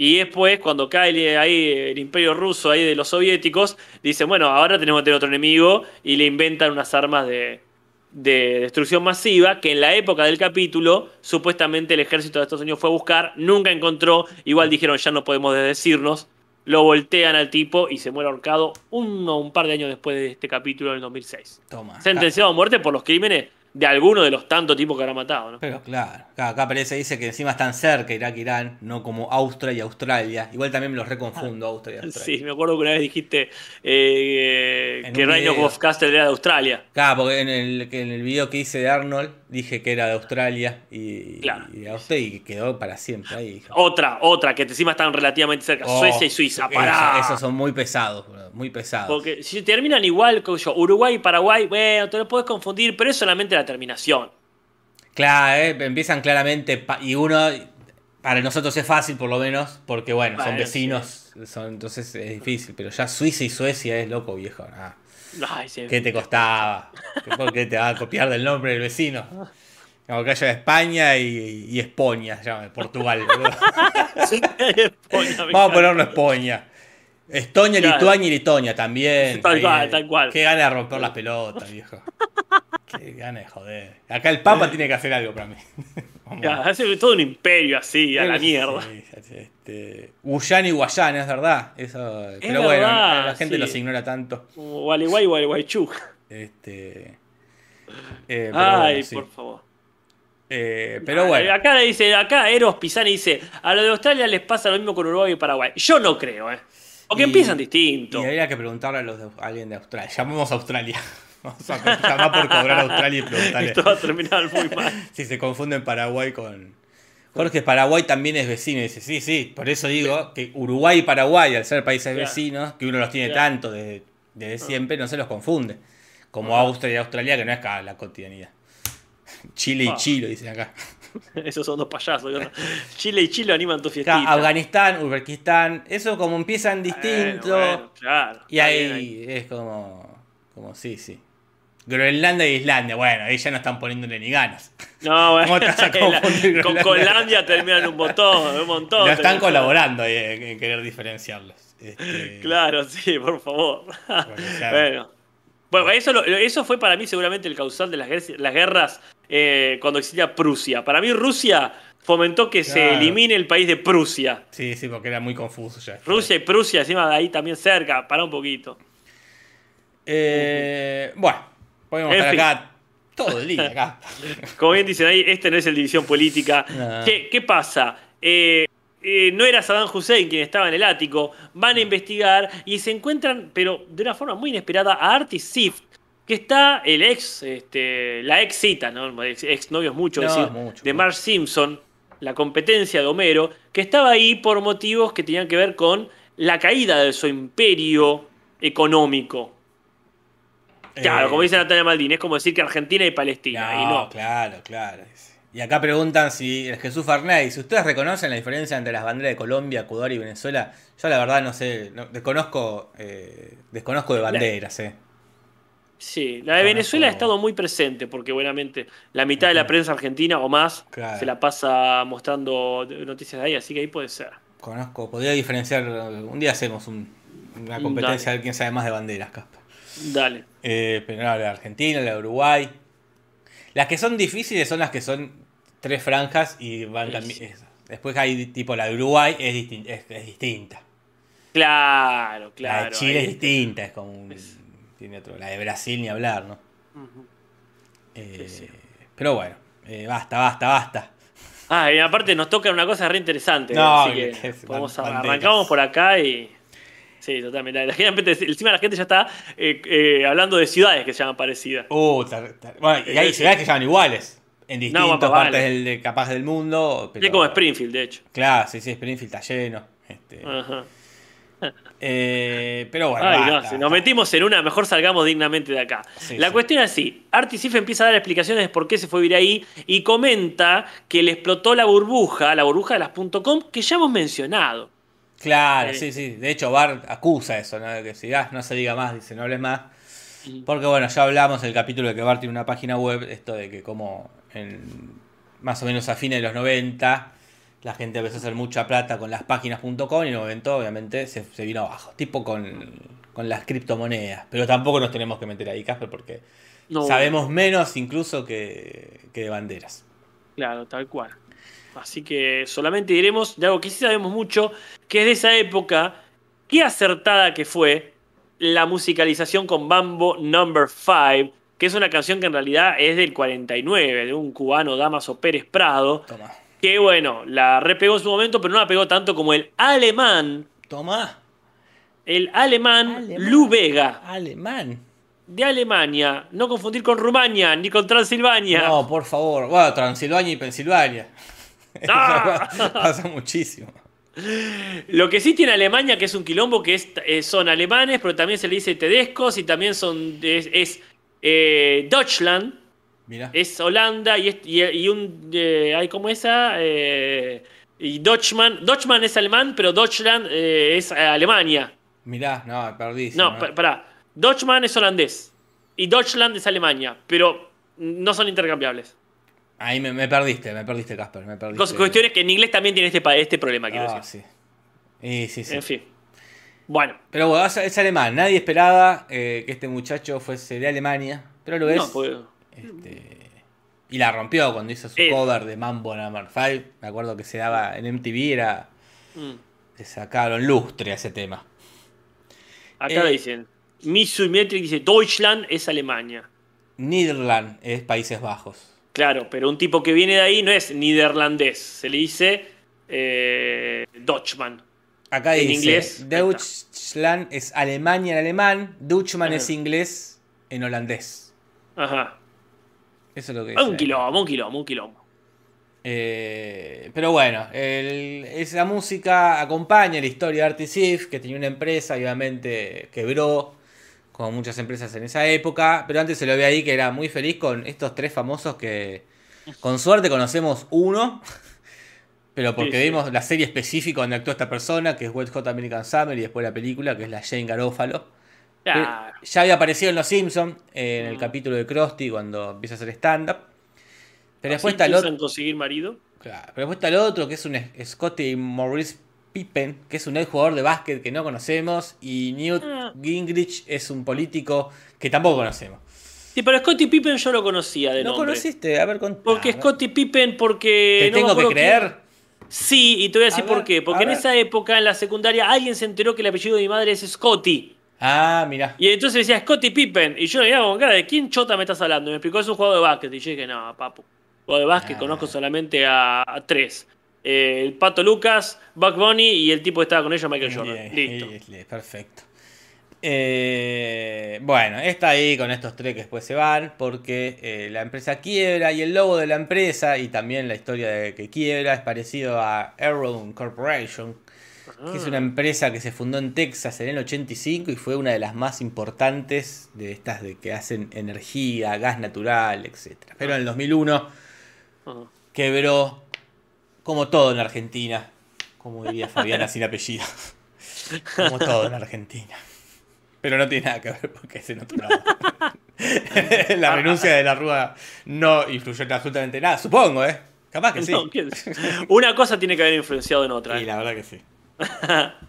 Y después, cuando cae ahí el imperio ruso ahí de los soviéticos, dicen, bueno, ahora tenemos que tener otro enemigo y le inventan unas armas de, de destrucción masiva que en la época del capítulo supuestamente el ejército de Estados Unidos fue a buscar, nunca encontró, igual dijeron ya no podemos desdecirnos, lo voltean al tipo y se muere ahorcado uno un par de años después de este capítulo del 2006. Toma. Sentenciado a muerte por los crímenes de alguno de los tantos tipos que habrá matado, ¿no? Pero claro, acá, acá aparece, dice que encima están cerca Irak e Irán, no como Austria y Australia. Igual también me los reconfundo, Austria y Australia. Sí, me acuerdo que una vez dijiste eh, que Reign of. Castle era de Australia. Claro, porque en el, que en el video que hice de Arnold dije que era de Australia y, Claro. y de Australia y quedó para siempre ahí. Otra, otra, que encima están relativamente cerca. Oh, Suecia y Suiza, pará. Esos son muy pesados, muy pesados. Porque si terminan igual, como yo, Uruguay y Paraguay, bueno, te lo puedes confundir, pero es solamente la terminación. Claro, eh, empiezan claramente y uno, para nosotros es fácil por lo menos, porque bueno, son vecinos, son, entonces es difícil, pero ya Suiza y Suecia es loco viejo. Ay, sí. ¿Qué te costaba? ¿Qué- ¿Por qué te va a copiar del nombre del vecino? Como que haya España y, y *laughs* España, Portugal. España, Vamos a ponerlo España. Estonia, Claro. Lituania y Letonia también. Tal cual, eh, tal cual. Qué gana de romper las pelotas, viejo. *laughs* Qué gana de joder. Acá el Papa tiene que hacer algo para mí. *laughs* Hace todo un imperio así, a la Sí, mierda. este, Guyana y Guayana, es verdad. Eso, pero bueno, la gente sí. los ignora tanto. Gualeguay, Gualeguaychú. Este, eh, Ay, bueno, sí. por favor. Eh, pero bueno. Acá dice, acá Eros Pisani dice, a lo de Australia les pasa lo mismo con Uruguay y Paraguay. Yo no creo, ¿eh? Porque Y- empiezan distinto. Y habría que preguntarle a, los de- a alguien de Australia. Llamamos a Australia. *laughs* Vamos a llamar por cobrar a Australia y preguntarle *laughs* Esto va a terminar muy *laughs* mal. si se confunden Paraguay con. Jorge, Paraguay también es vecino. Y dice, sí, sí. Por eso digo que Uruguay y Paraguay, al ser países Claro. vecinos, que uno los tiene Claro. tanto desde, desde siempre, no se los confunde. Como Austria y Australia, que no es cada la cotidianidad. Chile y Ah. Chile, dicen acá. *laughs* Esos son dos payasos. ¿no? Chile y Chile animan tu fiestita. Afganistán, Uzbekistán, eso como empiezan distinto. Bueno, bueno, claro. Y ahí bien ahí. es como, como sí, sí. Groenlandia e Islandia, bueno, ahí ya no están poniéndole ni ganas. No, bueno. *laughs* ¿Cómo te vas a *laughs* confundir con Groenlandia? Conlandia terminan un montón, un montón. No están colaborando ahí en, querer diferenciarlos. Este, Claro, sí, por favor. claro. bueno. Bueno, eso, lo- eso fue para mí seguramente el causal de las, las guerras eh, cuando existía Prusia. Para mí Rusia fomentó que se elimine el país de Prusia. Sí, sí, porque era muy confuso ya. Rusia y Prusia, encima de ahí también cerca, para un poquito. Eh, bueno, podemos En estar fin. acá todo el día. Acá. *laughs* Como bien dicen ahí, este no es el división política. ¿Qué, qué pasa? Eh, eh, no era Saddam Hussein quien estaba en el ático. Van a investigar y se encuentran, pero de una forma muy inesperada, a Artis Sif, que está el ex, este, la ex cita, ¿no? Ex, ex novios mucho, No, decir, mucho, de. Marge Simpson, la competencia de Homero, que estaba ahí por motivos que tenían que ver con la caída de su imperio económico. Claro, Eh, como dice Natalia Maldini, es como decir que Argentina y Palestina. No, y no. claro, claro. Y acá preguntan si Jesús Farney, si ustedes reconocen la diferencia entre las banderas de Colombia, Ecuador y Venezuela, yo la verdad no sé, no- desconozco, eh, desconozco de banderas, eh. Sí, la de Venezuela ha estado muy presente porque buenamente la mitad de la prensa argentina o más Claro. se la pasa mostrando noticias de ahí, así que ahí puede ser. Conozco, podría diferenciar, un día hacemos un- una competencia Dale. ver quién sabe más de banderas, Casper. Dale. Eh, pero no, la de Argentina, la de Uruguay. Las que son difíciles son las que son tres franjas y van Sí. Después hay tipo la de Uruguay, es, distin- es, es distinta. Claro, la claro. de Chile es distinta, es como un- Es- tiene otro. La de Brasil ni hablar, ¿no? Eh, Sí, sí. Pero bueno, eh, basta, basta, basta. Ah, y aparte nos toca una cosa re interesante. No, así que- podemos arrancamos por acá y. Sí, totalmente. La gente, encima la gente ya está eh, eh, hablando de ciudades que se llaman parecidas. Uh, tar- tar- bueno, y hay ciudades que se llaman iguales. En distintas partes vale. del, de- capaz del mundo. Pero, Es como Springfield, de hecho. Claro, sí, sí, Springfield está lleno. Este, Ajá. eh, pero bueno. Ay, no, basta, si nos metimos en una, mejor salgamos dignamente de acá. Sí, la sí. cuestión es así: Artisif empieza a dar explicaciones de por qué se fue a vivir ahí y comenta que le explotó la burbuja, la burbuja de las .com, que ya hemos mencionado. Claro, Eh. sí, sí. De hecho, Bart acusa eso, ¿no? De que si ah, no se diga más, dice, no hables más. Porque bueno, ya hablamos en el capítulo de que Bart tiene una página web, esto de que como en más o menos a fines de los 90 la gente empezó a hacer mucha plata con las páginas.com y en un momento obviamente se, se vino abajo, tipo con, con las criptomonedas. Pero tampoco nos tenemos que meter ahí, Casper, porque No, sabemos menos incluso que, que de banderas. Claro, tal cual. Así que solamente diremos de algo que sí sabemos mucho, que es de esa época, qué acertada que fue la musicalización con Bambo Number 5, que es una canción que en realidad es del 49, de un cubano Damaso Pérez Prado, Toma. que bueno, la repegó en su momento, pero no la pegó tanto como el alemán, Toma. el alemán, Alemán. Lu Vega, Alemán. de Alemania, no confundir con Rumania ni con Transilvania. No, por favor. Bueno, Transilvania y Pensilvania. *laughs* ¡Ah! *laughs* Pasa muchísimo. Lo que sí tiene Alemania, que es un quilombo, que es, eh, son alemanes, pero también se le dice tedescos y también son es, es, eh, Deutschland, es Holanda y, es- y, y un... eh, hay como esa... eh, y Deutschman, Deutschman es alemán, pero Deutschland eh, es eh, Alemania. Mirá, no, perdí. No, pa- pará. Deutschman es holandés y Deutschland es Alemania, pero no son intercambiables. Ahí me, me perdiste, me perdiste, Casper. Me perdiste. Cuestiones que en inglés también tiene este, este problema, quiero Ah, decir. sí. Y, sí, sí. En fin. Bueno. Pero bueno, es, alemán. Nadie esperaba eh, que este muchacho fuese de Alemania, pero lo es. No, pues, Este, y la rompió cuando hizo su Eh. cover de Mambo Number 5. Me acuerdo que se daba en MTV, era. mm. Le sacaron lustre a ese tema. Acá Eh, dicen. Misu Metric dice Deutschland es Alemania. Niederland es Países Bajos. Claro, pero un tipo que viene de ahí no es neerlandés. Se le dice eh, Deutschman. Acá En dice: inglés, Deutschland es Alemania en alemán, Deutschman Ajá. es inglés en holandés. Ajá. Eso es lo que dice. un quilombo, un quilombo, un quilombo. Eh, pero bueno, el- esa música acompaña la historia de Artisif, que tenía una empresa obviamente quebró, como muchas empresas en esa época, pero antes se lo ve ahí que era muy feliz con estos tres famosos que con suerte conocemos uno, pero porque Sí, sí. vimos la serie específica donde actuó esta persona, que es Wet Hot American Summer, y después la película, que es la Jane Garofalo. Claro. Ya había aparecido en Los Simpsons, en el Mm. capítulo de Krusty, cuando empieza a hacer stand-up. Pero después está el otro. conseguir marido. Claro, pero después está el otro, que es un Scotty Maurice Pippen, que es un ex jugador de básquet que no conocemos, y Newt Ah. Gingrich es un político que tampoco conocemos. Sí, pero Scottie Pippen yo lo conocía de ¿No nombre. conociste? A ver, contá. Porque Scottie Pippen, porque. ¿Te no tengo que creer? Sí, y te voy a decir A por ver, qué. Porque en ver. esa época, en la secundaria, alguien se enteró que el apellido de mi madre es Scotty. Ah, mira. Y entonces decía Scottie Pippen. Y yo le miraba con cara de quién chota me estás hablando. Y me explicó, es un jugador de básquet. Y yo dije, no, papu. Jugador de básquet Ah. conozco solamente a, a tres. Eh, el Pato Lucas, Buck Bunny y el tipo que estaba con ellos, Michael Jordan. Listo. Perfecto. Eh, bueno, está ahí con estos tres que después se van porque eh, la empresa quiebra y el logo de la empresa y también la historia de que quiebra es parecido a Arrow Corporation, que es una empresa que se fundó en Texas en el 85 y fue una de las más importantes de estas de que hacen energía, gas natural, etc. Pero en el 2001 Ajá. quebró como todo en Argentina, como diría Fabiana *laughs* sin apellido. Como todo en Argentina. Pero no tiene nada que ver porque es en otro lado. *laughs* la renuncia de la Rúa no influyó en absolutamente nada, supongo, ¿eh? Capaz que sí. Una cosa tiene que haber influenciado en otra. Y ¿eh? la verdad que sí. *laughs*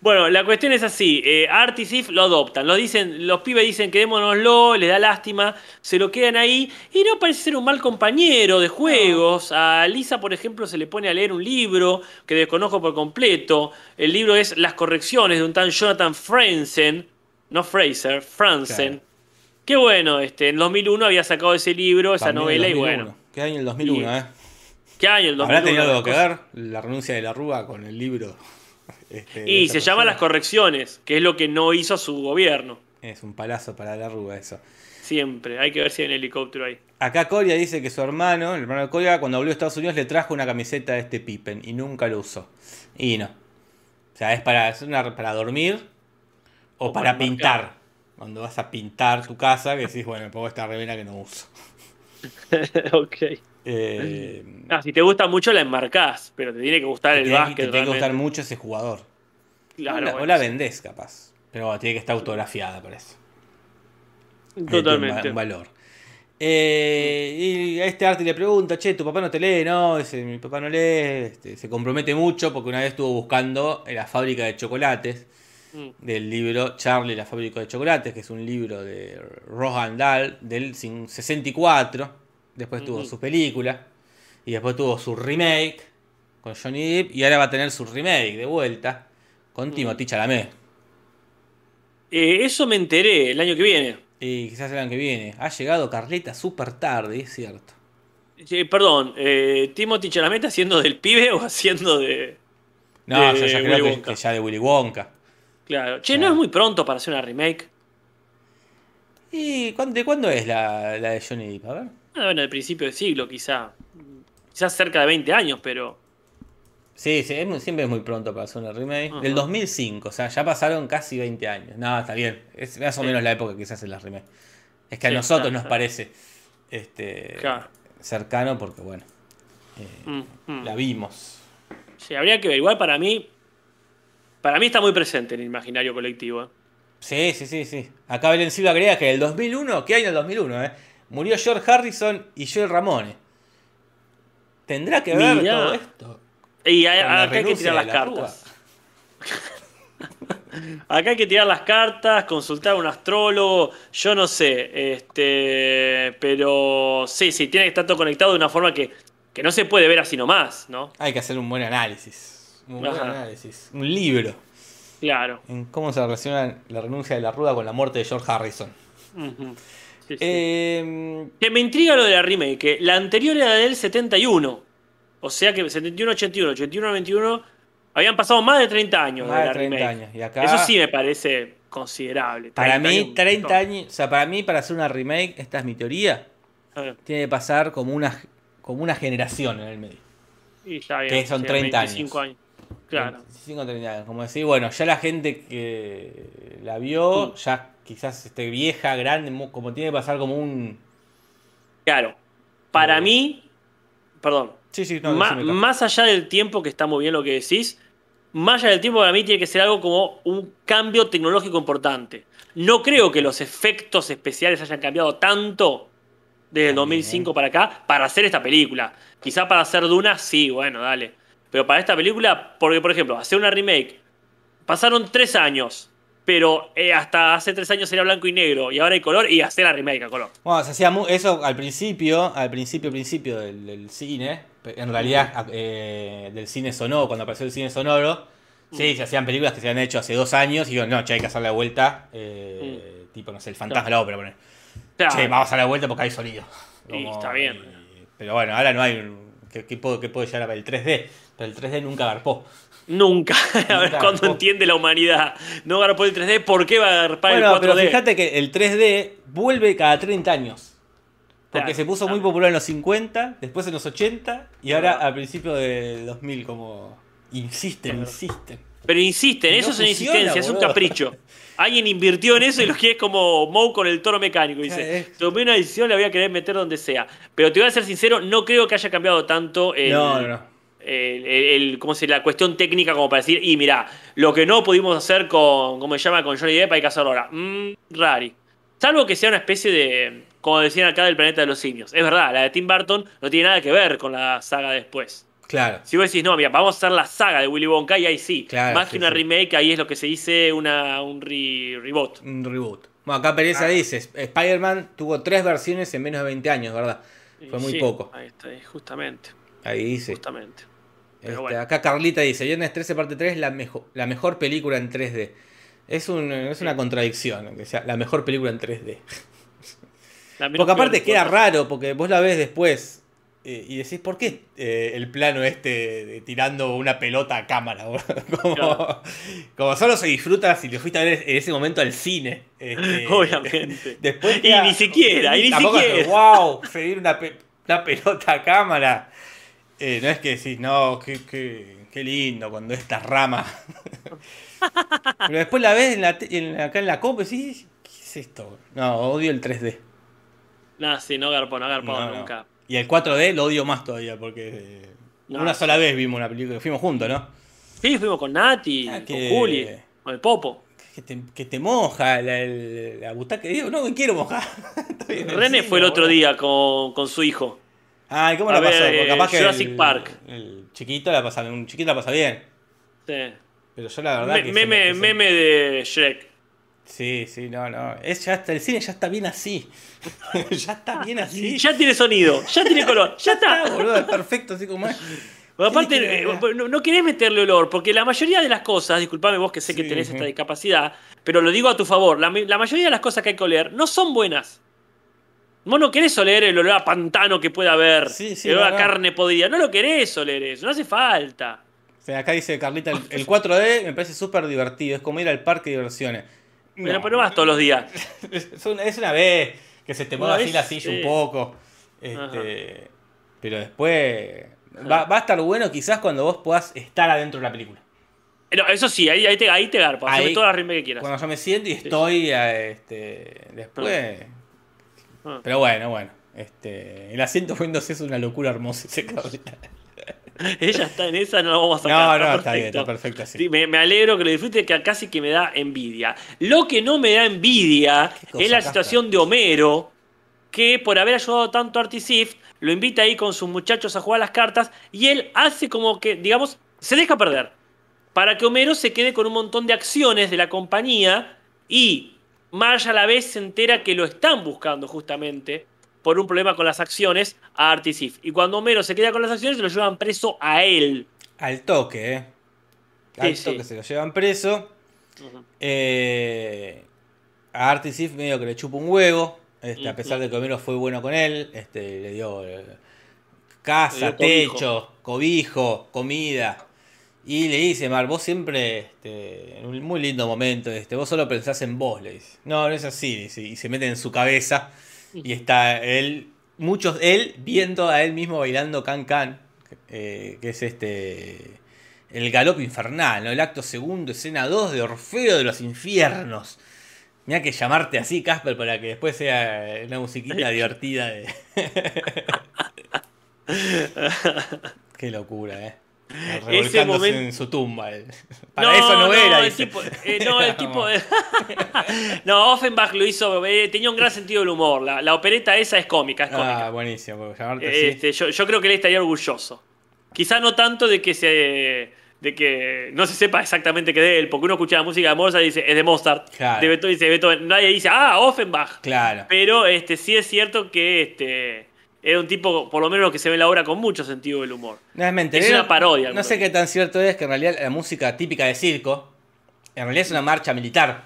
Bueno, la cuestión es así. Eh, Art y Sif lo adoptan. Lo dicen, los pibes dicen quedémonoslo, le da lástima, se lo quedan ahí. Y no parece ser un mal compañero de juegos. A Lisa, por ejemplo, se le pone a leer un libro que desconozco por completo. El libro es Las correcciones de un tal Jonathan Franzen. No Fraser, Franzen. Claro. Qué bueno, este, en 2001 había sacado ese libro, esa También novela, el y 2001. bueno. ¿Qué año el 2001, Y- eh? ¿Qué año? El 2001. ¿Habrá tenido algo que ver la renuncia de la Rúa con el libro? *laughs* este, Y se llama Las persona? correcciones, que es lo que no hizo su gobierno. Es un palazo para la Rúa eso. Siempre. Hay que ver si hay un helicóptero ahí. Acá Coria dice que su hermano, el hermano de Coria, cuando volvió a Estados Unidos le trajo una camiseta de este Pippen y nunca lo usó. Y no. O sea, es para, es una- para dormir o, para para pintar. Cuando vas a pintar tu casa, que decís, bueno, me pongo esta remera que no uso. *laughs* ok. Eh, Ah, si te gusta mucho la enmarcás, pero te tiene que gustar el tiene, te básquet. tiene que gustar mucho ese jugador. Claro, o la, o bueno, la vendés, capaz. Pero bueno, tiene que estar autografiada, parece. Totalmente. Tiene un valor. Eh, y a este Arti le pregunta, che, tu papá no te lee, no, dice, mi papá no lee, este, se compromete mucho porque una vez estuvo buscando en la fábrica de chocolates Mm. del libro Charlie la fábrica de chocolates, que es un libro de Roald Dahl del cin- 64, después tuvo su película y después tuvo su remake con Johnny Depp y ahora va a tener su remake de vuelta con Timothy Chalamet. Eh, eso me enteré el año que viene. Y quizás el año que viene. Ha llegado Carleta súper tarde, es cierto. Eh, perdón, eh, ¿Timothy Chalamet haciendo del pibe o haciendo de.? No, de yo ya creo que ya de Willy Wonka. Claro. Che, ¿no es muy pronto para hacer una remake? ¿Y cuándo, de cuándo es la, la de Johnny Depp? A ver. Ah, bueno, del principio del siglo, quizá. Quizás cerca de 20 años, pero. Sí, sí, es muy- siempre es muy pronto para hacer una remake. Ajá. Del 2005, o sea, ya pasaron casi 20 años. No, está bien. Es más o Sí. menos la época que se hacen las remakes. Es que a Sí, nosotros nos parece este, Claro. cercano porque, bueno, eh, Mm, mm. la vimos. Sí, habría que ver. Igual para mí. Para mí está muy presente en el imaginario colectivo. ¿eh? Sí, sí, sí, sí. Acá Belén Silva agrega que en el 2001, ¿qué año el 2001? Eh? Murió George Harrison y Joey Ramone. ¿Tendrá que ver Mirá. todo esto? Y hay- acá hay que tirar las la cartas. *laughs* Acá hay que tirar las cartas, consultar a un astrólogo, yo no sé, este, pero sí, sí, tiene que estar todo conectado de una forma que, que no se puede ver así nomás, ¿no? Hay que hacer un buen análisis. Un buen análisis. Un libro. Claro. En cómo se relaciona la renuncia de la ruda con la muerte de George Harrison. Ujú. Sí, sí. Eh, Que me intriga lo de la remake, que la anterior era del 71, o sea que 71, 81, 81, 91, habían pasado más de 30 años Más de de la 30 remake. años. Y acá- Eso sí me parece considerable. para 30 mí, años, 30 no. años. O sea, para mí, para hacer una remake, esta es mi teoría, tiene que pasar como una, como una generación en el medio. y está bien, Que son sí, 30 25 años. Claro. 25 30 años. Como decir, bueno, ya la gente que la vio, ya quizás esté vieja, grande, como tiene que pasar como un. Claro. Para mí, perdón, Sí, sí, no, Cas. más allá del tiempo, que está muy bien lo que decís, más allá del tiempo para mí tiene que ser algo como un cambio tecnológico importante. No creo que los efectos especiales hayan cambiado tanto desde el También. 2005 para acá para hacer esta película. Quizá para hacer Duna, sí, bueno, dale. Pero para esta película, porque por ejemplo, hacer una remake, pasaron tres años, pero eh, hasta hace tres años era blanco y negro y ahora hay color y hacer la remake a color. Bueno, se hacía eso al principio, al principio, principio del, del cine. En realidad, eh, del cine sonoro, cuando apareció el cine sonoro. Sí, se hacían películas que se habían hecho hace dos años y digo, no, che, hay que hacer la vuelta. eh, Tipo, no sé, el fantasma de la ópera, poner. Claro. Che, vamos a la vuelta porque hay sonido. Y está bien. y- pero bueno, ahora no hay. ¿Qué, qué puedo, qué puede llegar a ver? El 3D. Pero el 3D nunca garpó. Nunca. *laughs* a ver cuándo entiende la humanidad. No garpó el 3D, ¿por qué va a garpar Bueno, el pero 4D? fíjate que el 3D vuelve cada 30 años. Porque Claro, se puso muy claro. popular en los 50, después en los 80 y ahora a principios de 2000 como insisten, Claro. insisten. Pero insisten, No eso es una insistencia, es un capricho. Alguien invirtió en eso y lo que es como Moe con el toro mecánico. Dice, es- tomé una decisión, la voy a querer meter donde sea. Pero te voy a ser sincero, no creo que haya cambiado tanto el, No, no, no. El- el- el- ¿cómo se, la cuestión técnica como para decir, y mira, lo que no pudimos hacer con, ¿cómo se llama? Con Johnny Depp hay que hacerlo ahora. Mm, rari. Salvo que sea una especie de, como decían acá, del planeta de los simios. Es verdad, la de Tim Burton no tiene nada que ver con la saga después. Claro. Si vos decís, no, mira, vamos a hacer la saga de Willy Wonka, y ahí sí. Claro, Más sí, que una sí. remake, ahí es lo que se dice una, un re- reboot. Un reboot. Bueno, acá Pereza dice, Spider-Man tuvo tres versiones en menos de 20 años, ¿verdad? Fue muy Sí, poco. Ahí está, ahí, justamente. Ahí dice. Justamente. Pero Este, bueno. Acá Carlita dice, Viernes 13 parte 3 la, mejo- la mejor película en 3D. Es, un, es una contradicción, que sea la mejor película en 3D. La menos Porque aparte queda raro, porque vos la ves después eh, y decís, ¿por qué eh, el plano este de tirando una pelota a cámara? *laughs* como, Claro. como solo se disfruta si te fuiste a ver en ese momento al cine. este, *laughs* Obviamente. Después Y ni siquiera, y ni siquiera. wow, seguir una, pe- una pelota a cámara. Eh, no es que decís, no, qué, qué, qué lindo cuando esta rama. *laughs* Pero después la ves en la te- en la- acá en la copa y decís, ¿qué es esto? No, odio el 3D. Nada, sí, no garpo, no garpo No, no. nunca. Y el 4D lo odio más todavía porque eh, No, una sola vez vimos una película, fuimos juntos, ¿no? Sí, fuimos con Nati, Ah, con Juli, con el Popo. Que te, que te moja la, el- la butaca. Digo, no me quiero mojar. *laughs* El René cine, fue el otro día con, con su hijo. Ay, ¿cómo la pasó? Porque eh, capaz que Jurassic el, Park. el chiquito la pasa, un chiquito la pasa bien. Sí. Pero yo la verdad Me- que se meme, me- que se- meme de Shrek. Sí, sí, no, no. Es ya está, el cine ya está bien así. *laughs* ya está bien así. *laughs* Ya tiene sonido, ya tiene color, *laughs* ya está, está. boludo, es perfecto así como es. Aparte, que- eh, no, no querés meterle olor, porque la mayoría de las cosas, disculpame vos que sé que tenés esta discapacidad, pero lo digo a tu favor, la, la mayoría de las cosas que hay que oler no son buenas. Vos no querés oler el olor a pantano que pueda haber, Sí, sí, el olor no, a carne podrida, no lo querés oler eso, no hace falta. O sea, acá dice Carlita, el, el 4D me parece súper divertido. Es como ir al parque de diversiones. Pero, No. pero no vas todos los días. *laughs* Es una, es una vez que se te mueva Una así la silla sí. un poco. Este, pero después va, va a estar bueno quizás cuando vos puedas estar adentro de la película. No, eso sí, ahí, ahí te, ahí te garpo, haceme Ahí- todas las que quieras. Cuando yo me siento y estoy eh, este, después. Ah. Pero bueno, bueno. Este, el asiento Windows es una locura hermosa ese. *laughs* Ella está en esa, no la vamos a No, sacar. no, está bien, está perfecto así. Sí, me, me alegro que lo disfrute, que casi que me da envidia. Lo que no me da envidia ¿Qué cosa, es la situación de Homero, que por haber ayudado tanto a Artisif, lo invita ahí con sus muchachos a jugar las cartas y él hace como que, digamos, se deja perder. Para que Homero se quede con un montón de acciones de la compañía y Marge a la vez se entera que lo están buscando justamente por un problema con las acciones a Artisif. Y cuando Homero se queda con las acciones, se lo llevan preso a él. Al toque, ¿eh? Al Sí, toque sí. se lo llevan preso. Eh, a Artisif medio que le chupa un huevo. Este, a pesar de que Homero fue bueno con él. Este, le dio eh, casa, Le dio cobijo. techo, cobijo, comida. Y le dice, Mar, vos siempre, este, en un muy lindo momento, este, vos solo pensás en vos, le dice. No, no es así, dice, y se mete en su cabeza. Y está él, muchos, él viendo a él mismo bailando Can Can, eh, que es este, el galope infernal, ¿no? El acto segundo, escena 2 de Orfeo de los infiernos. Mira que llamarte así, Casper, para que después sea una musiquita *laughs* divertida. De... *laughs* Qué locura, eh. Revolcándose momento- en su tumba. él. *laughs* Para eso no, era. el tipo, eh, no, el *laughs* tipo. *laughs* no, Offenbach lo hizo. eh, tenía un gran sentido del humor. La, la opereta esa es cómica, es cómica. Ah, buenísimo. llamarte. Este, yo, yo creo que él estaría orgulloso. Quizá no tanto de que se. de que no se sepa exactamente qué de él, porque uno escucha la música de Mozart y dice, es de Mozart. Claro. De Beethoven, dice Beethoven. Nadie dice, ah, Offenbach. Claro. Pero este, sí es cierto que este, era un tipo, por lo menos lo que se ve en la obra, con mucho sentido del humor. No es mentira. Es una parodia, No sé qué tan cierto es que en realidad la música típica de circo, en realidad es una marcha militar.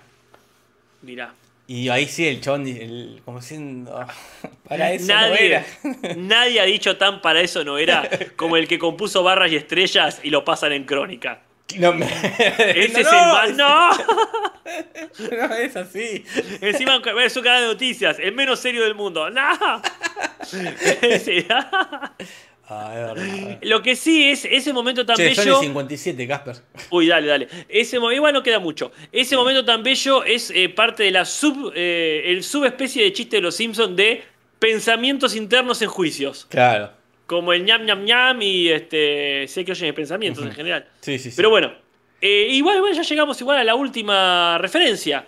Mirá. Y ahí sí el el- como diciendo, *laughs* para eso no era. *laughs* nadie ha dicho tan para eso no era como el que compuso barras y estrellas y lo pasan en crónica. No me- Ese *laughs* no, es no, el más. ¡No! *laughs* no es así. Encima es un canal de noticias, el menos serio del mundo. ¡No! *laughs* Ah, es verdad. Lo que sí es ese momento tan Che, son bello. el 57, Casper. Uy, dale, dale. Ese igual no queda mucho. Ese momento tan bello es eh, parte de la sub, eh, el subespecie de chiste de los Simpsons de pensamientos internos en juicios. Claro. Como el ñam ñam ñam y este. Sé que oyen pensamientos en general. Sí, sí, sí. Pero bueno. eh, igual, igual ya llegamos igual a la última referencia.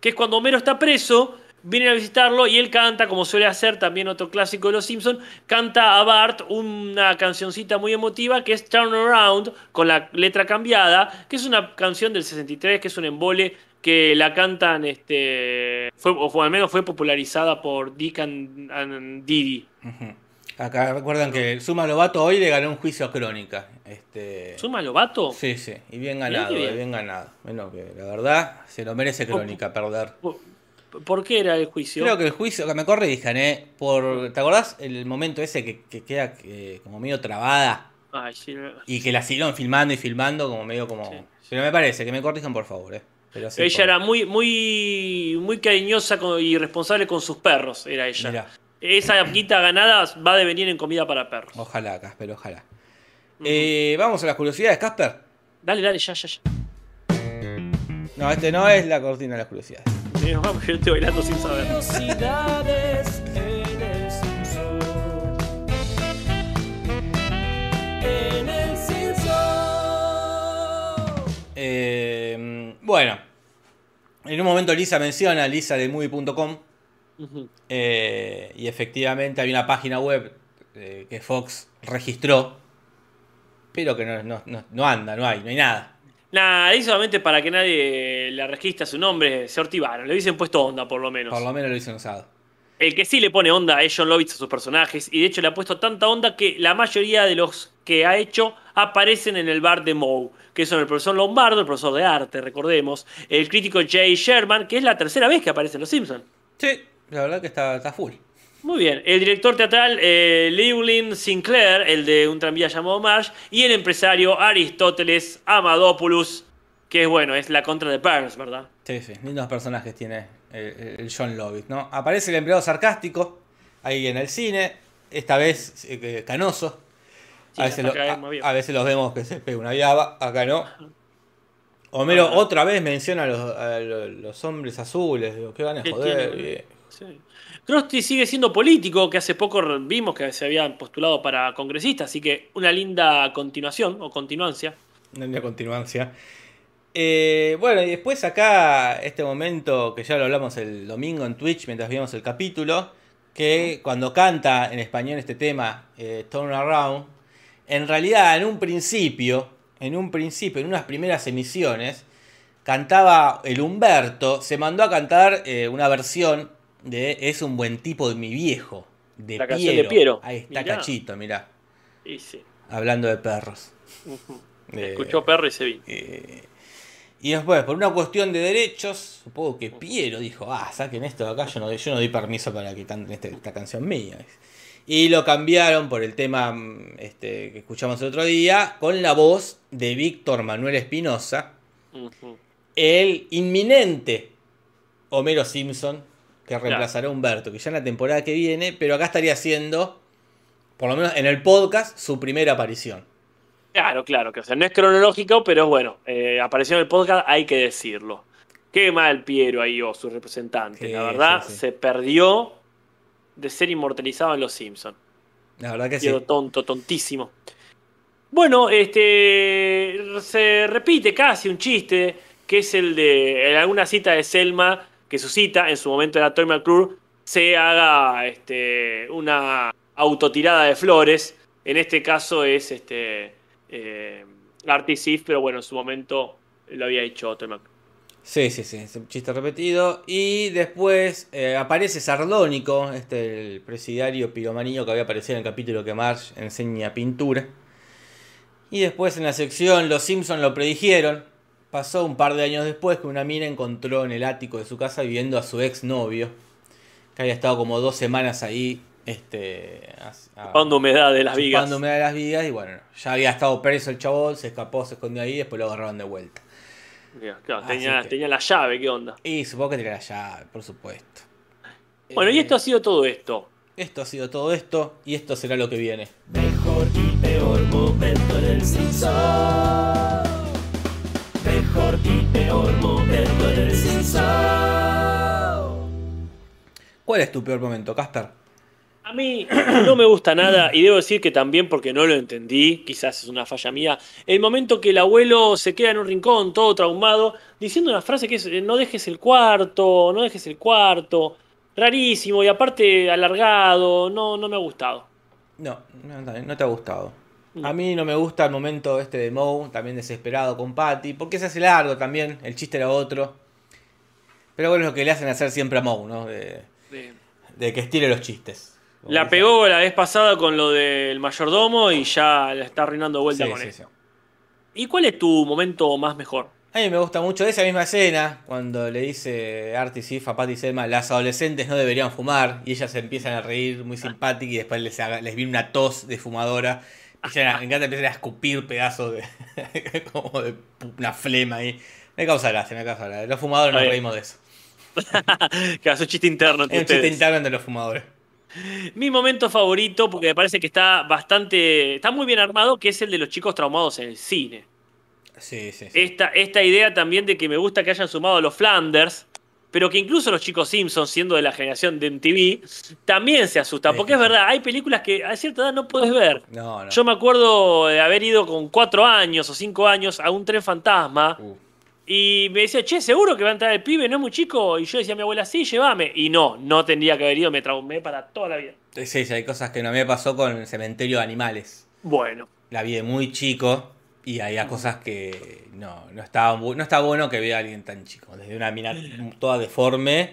Que es cuando Homero está preso. vienen a visitarlo y él canta, como suele hacer también otro clásico de Los Simpsons, canta a Bart una cancioncita muy emotiva que es Turn Around, con la letra cambiada, que es una canción del 63, que es un embole que la cantan, este, fue, o al menos fue popularizada por Dick and, Didi. Acá recuerdan que Suma Lobato hoy le ganó un juicio a Crónica. Este... ¿Suma Lobato? Sí, sí, y bien ganado, bien. ganado. Bueno, que la verdad se lo merece Crónica perder. Por, qué era el juicio? Creo que el juicio, que me corre ¿eh? por, ¿te acordás el momento ese que, queda eh, como medio trabada? Ay, sí, y que la siguieron filmando y filmando como medio como... Pero me parece, que me corrijan por favor, ¿eh? ella era muy, muy, muy cariñosa y responsable con sus perros, era ella esa guita ganada va a devenir en comida para perros. Ojalá, Casper, ojalá. Eh, vamos a las curiosidades, Casper. Dale, dale, ya, ya, ya. No, este no es la cortina de las curiosidades. Sí, vamos, yo estoy bailando sin saber. Curiosidades en el En el eh, bueno, en un momento Lisa menciona, Lisa de movie.com, eh, y efectivamente hay una página web eh, que Fox registró, pero que no, anda, no hay, no hay nada. Nada, ahí solamente para que nadie le registre su nombre, se ortivaron, le hubiesen puesto onda por lo menos. Por lo menos lo hubiesen usado. El que sí le pone onda es John Lovitz a sus personajes, y de hecho le ha puesto tanta onda que la mayoría de los que ha hecho aparecen en el bar de Moe, que son el profesor Lombardo, el profesor de arte, recordemos, el crítico Jay Sherman, que es la tercera vez que aparece en Los Simpsons. Sí, la verdad que está, está full. Muy bien. El director teatral eh, Llewellyn Sinclair, el de un tranvía llamado Marsh, y el empresario Aristóteles Amadopoulos, que es bueno, es la contra de Burns, ¿verdad? Sí, sí. Lindos personajes tiene el, John Lovitz, ¿no? Aparece el empleado sarcástico ahí en el cine, esta vez eh, canoso. a, veces a, veces los vemos que se pega una llava, acá no. Homero otra vez menciona a los, los, hombres azules, digo, ¿qué van a joder? Sí. sigue siendo político, que hace poco vimos que se había postulado para congresista, así que una linda continuación o continuancia. Una linda continuancia. Eh, bueno, y después acá, este momento que ya lo hablamos el domingo en Twitch mientras vimos el capítulo, que cuando canta en español este tema, eh, Turn Around, en realidad en un principio, en un principio, en unas primeras emisiones, cantaba el Humberto, se mandó a cantar eh, una versión de Es un buen tipo de mi viejo, de, La Piero. de Piero. Ahí está Cachito, mirá. Hablando de perros. Escuchó perro y se vino. Eh, y después, por una cuestión de derechos, supongo que Piero dijo, ah, saquen esto de acá, yo no, yo no doy permiso para que canten este, esta canción mía. Y lo cambiaron por el tema mm, este, que escuchamos el otro día, con la voz de Víctor Manuel Espinosa, el inminente Homero Simpson que reemplazará a Humberto, que ya en la temporada que viene, pero acá estaría haciendo, por lo menos en el podcast, su primera aparición. Claro, claro, que o sea, no es cronológico, pero bueno, eh, apareció en el podcast, hay que decirlo. Qué mal Piero ahí o su representante, la verdad, se perdió de ser inmortalizado en Los Simpsons. La verdad que Piero tonto, tontísimo. Bueno, este se repite casi un chiste que es el de en alguna cita de Selma, que su cita, en su momento era Toy McClure, se haga este, una autotirada de flores. En este caso es este, eh, pero bueno, en su momento lo había hecho Toy McClure. Sí, sí, sí, un chiste repetido. Y después eh, aparece Sardónico, este el presidiario piromanillo que había aparecido en el capítulo que Marge enseña pintura. Y después en la sección Los Simpsons lo predijeron. Pasó un par de años después que una mina encontró en el ático de su casa viviendo a su ex novio, que había estado como dos semanas ahí, este, chupando humedad de las vigas. Chupando humedad de las vigas y bueno, ya había estado preso el chabón, se escapó, se escondió ahí y después lo agarraron de vuelta. tenía, tenía, la llave, ¿qué onda? Y supongo que tenía la llave, por supuesto. Bueno, y esto ha sido todo esto. Esto ha sido todo esto y esto será lo que viene. Mejor y peor momento del mejor y peor momento del ¿Cuál es tu peor momento, Casper? A mí no me gusta nada, y debo decir que también porque no lo entendí, quizás es una falla mía, el momento que el abuelo se queda en un rincón todo traumado, diciendo una frase que es, no dejes el cuarto, no dejes el cuarto. rarísimo y aparte alargado, no, no me ha gustado. No, no, no te ha gustado. A mí no me gusta el momento este de Moe, también desesperado con Patty, porque se hace largo también, el chiste era otro. Pero bueno, es lo que le hacen hacer siempre a Moe, ¿no? De, que estire los chistes. La pegó la vez pasada con lo del mayordomo y ya la está arruinando vuelta Sí, con sí, eso. sí. ¿Y cuál es tu momento más mejor? A mí me gusta mucho esa misma escena, cuando le dice Artie Sif a Patty Selma, las adolescentes no deberían fumar, y ellas se empiezan a reír muy simpáticas y después les, haga- les viene una tos de fumadora. Empiezan a, me encanta, empiezan a escupir pedazos de, *laughs* como de una flema ahí. Me causa gracia, me causa gracia. Los fumadores nos reímos de eso. *laughs* Que un chiste interno Es un chiste interno entre los fumadores. Mi momento favorito, porque me parece que está bastante. está muy bien armado, que es el de los chicos traumados en el cine. Sí, sí, sí. Esta, esta idea también de que me gusta que hayan sumado a los Flanders, pero que incluso los chicos Simpsons, siendo de la generación de MTV, también se asustan. Porque es verdad, hay películas que a cierta edad no puedes ver. No, no. Yo me acuerdo de haber ido con cuatro años o cinco años a un tren fantasma Uh, y me decía, che, seguro que va a entrar el pibe, no es muy chico. Y yo decía a mi abuela, sí, llévame. Y no, no tendría que haber ido, me traumé para toda la vida. sí, sí, hay cosas que no me pasó con el cementerio de animales. Bueno, La vi de muy chico y había cosas que no, no estaba, no está bueno que vea a alguien tan chico. Desde una mina toda deforme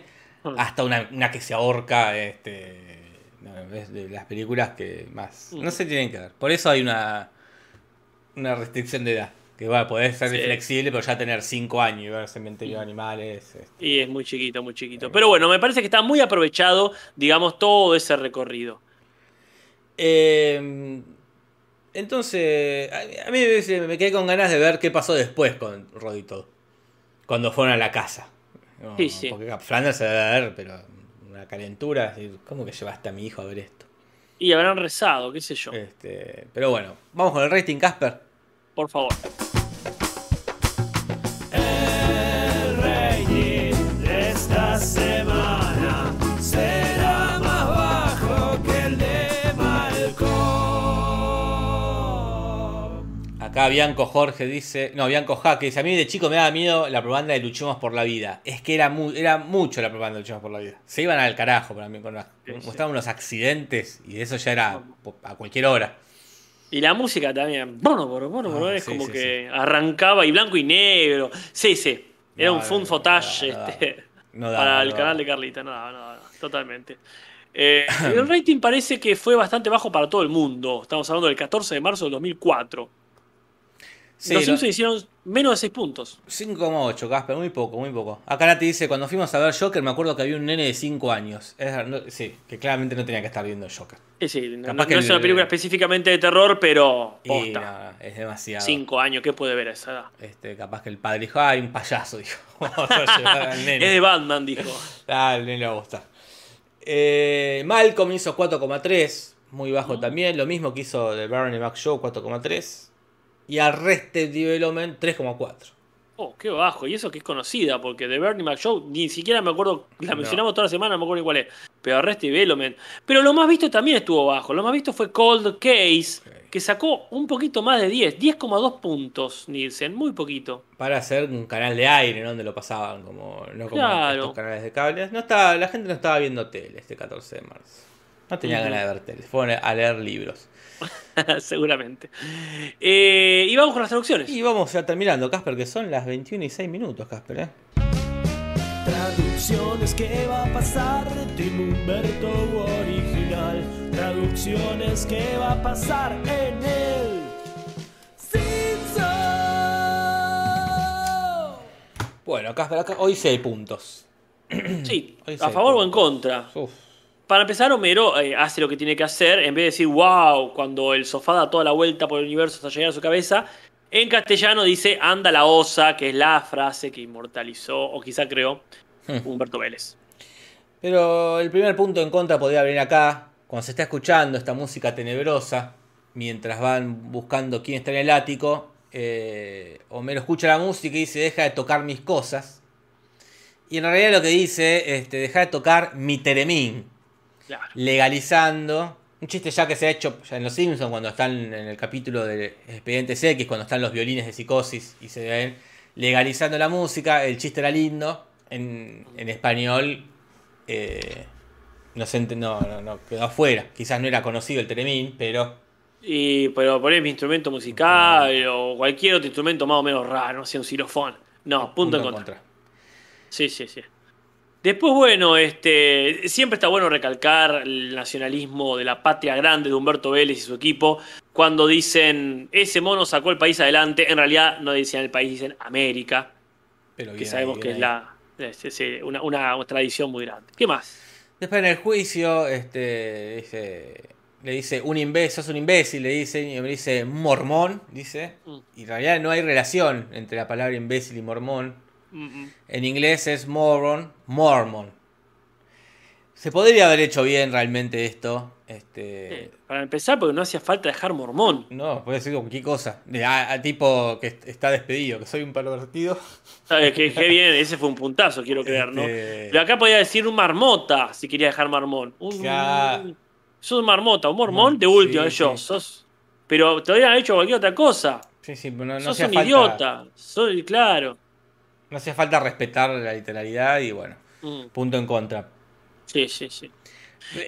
hasta una, una que se ahorca. Este, no, es de las películas que más no se tienen que ver. Por eso hay una, una restricción de edad. Que va, podés ser Sí. flexible, pero ya tener 5 años y ver cementerio de animales. este. y es muy chiquito, muy chiquito. Pero bueno, me parece que está muy aprovechado, digamos, todo ese recorrido. Eh, entonces, a, mí me- me quedé con ganas de ver qué pasó después con Rodito. Cuando fueron a la casa. No, Sí, sí. Porque Flanders se debe ver, pero una calentura. ¿Cómo que llevaste a mi hijo a ver esto? Y habrán rezado, qué sé yo. Este, pero bueno, vamos con el rating, Casper. Por favor. Acá Bianco Jorge dice, no, Bianco Jaque dice, a mí de chico me daba miedo la propaganda de Luchemos por la Vida. Es que era, mu- era mucho la propaganda de Luchemos por la Vida. Se iban al carajo para mí, con las- Sí, sí. mostraban unos accidentes y eso ya era a cualquier hora. Y la música también. Bueno, bueno, bueno, Ah, bueno, es sí, como sí, que arrancaba y blanco y negro. Sí, sí. Era No, un fun no, footage no este, *laughs* para el canal de Carlita. No, no, totalmente. Eh, el *coughs* rating parece que fue bastante bajo para todo el mundo. Estamos hablando del 14 de marzo del 2004. Sí, Los lo- Simpsons hicieron menos de 6 puntos. 5,8, Casper, muy poco, muy poco. Acá Nati dice, cuando fuimos a ver Joker me acuerdo que había un nene de 5 años. Es- no- sí, que claramente no tenía que estar viendo Joker. Sí, sí, no, no es una el- película específicamente de terror, pero Y posta. es demasiado. 5 años, ¿qué puede ver a esa edad? Este, capaz que el padre dijo, ay, un payaso, *laughs* dijo. Vamos a llevar al *laughs* Es nene. de Batman, dijo. *laughs* Ah, al nene le va a gustar. Eh, Malcolm hizo 4,3, muy bajo también. Lo mismo que hizo The Barney Mac Show, 4,3. Y Arrested Development, 3,4. Oh, qué bajo. Y eso que es conocida, porque The Bernie Mac Show ni siquiera me acuerdo, la No. mencionamos toda la semana, no me acuerdo ni cuál es. Pero Arrest Development. Pero lo más visto también estuvo bajo. Lo más visto fue Cold Case, que sacó un poquito más de 10, 10,2 puntos, Nielsen, muy poquito. Para hacer un canal de aire, ¿no? Donde lo pasaban, como, no como Claro. estos canales de cables. No estaba, la gente no estaba viendo tele este 14 de marzo. No tenía ganas de ver tele. Fueron a leer libros. *laughs* Seguramente. Eh, y vamos con las traducciones. Y vamos ya terminando, Casper, que son las 21 y 6 minutos, Casper, ¿eh? Traducciones, ¿qué va a pasar? Tim Humberto original. Traducciones, ¿qué va a pasar en el Simpson? Bueno, Casper, acá, hoy sí hay puntos. Sí, Hoy a favor o en puntos. contra. Uf. Para empezar, Homero eh, hace lo que tiene que hacer. En vez de decir wow, cuando el sofá da toda la vuelta por el universo hasta llegar a su cabeza, en castellano dice anda la osa, que es la frase que inmortalizó o quizá creó Hmm. Humberto Vélez. Pero el primer punto en contra podría venir acá, cuando se está escuchando esta música tenebrosa, mientras van buscando quién está en el ático, eh, Homero escucha la música y dice, deja de tocar mis cosas. Y en realidad lo que dice, este, deja de tocar mi teremín, Claro. legalizando, un chiste ya que se ha hecho en Los Simpsons, cuando están en el capítulo de Expedientes X, cuando están los violines de psicosis y se ven legalizando la música, el chiste era lindo, en, en español eh, no, se no, no, no, quedó afuera. Quizás no era conocido el Telemín, pero Y, pero por mi instrumento musical o cualquier otro instrumento más o menos raro, no sé, un xilofón. No, punto, en contra. Sí, sí, sí. Después, bueno, este, siempre está bueno recalcar el nacionalismo de la patria grande de Humberto Vélez y su equipo. Cuando dicen, ese mono sacó el país adelante, en realidad no dicen el país, dicen América, Pero que sabemos ahí, que es la, es- es, eh, una, una tradición muy grande. ¿Qué más? Después en el juicio, este, dice, le dice un imbécil, sos un imbécil, le dice, y me dice mormón, dice. Mm. Y en realidad no hay relación entre la palabra imbécil y mormón. En inglés es moron, mormon. Se podría haber hecho bien realmente esto. Este, Eh, Para empezar, porque no hacía falta dejar mormón. No, puede ser cualquier cosa. De, a, a tipo que est- está despedido, que soy un pervertido. *laughs* ¿Sabes qué bien? Ese fue un puntazo, quiero creer, ¿no? Este, Pero acá podía decir un marmota, si quería dejar marmón. Un, Claro. Sos un marmota, un mormón de último, sí, yo. sí. Sos, pero te habían hecho cualquier otra cosa. Sí, sí, pero no, no sos un falta, idiota. Soy, claro. No hacía falta respetar la literalidad y bueno, Mm, punto en contra. Sí, sí, sí.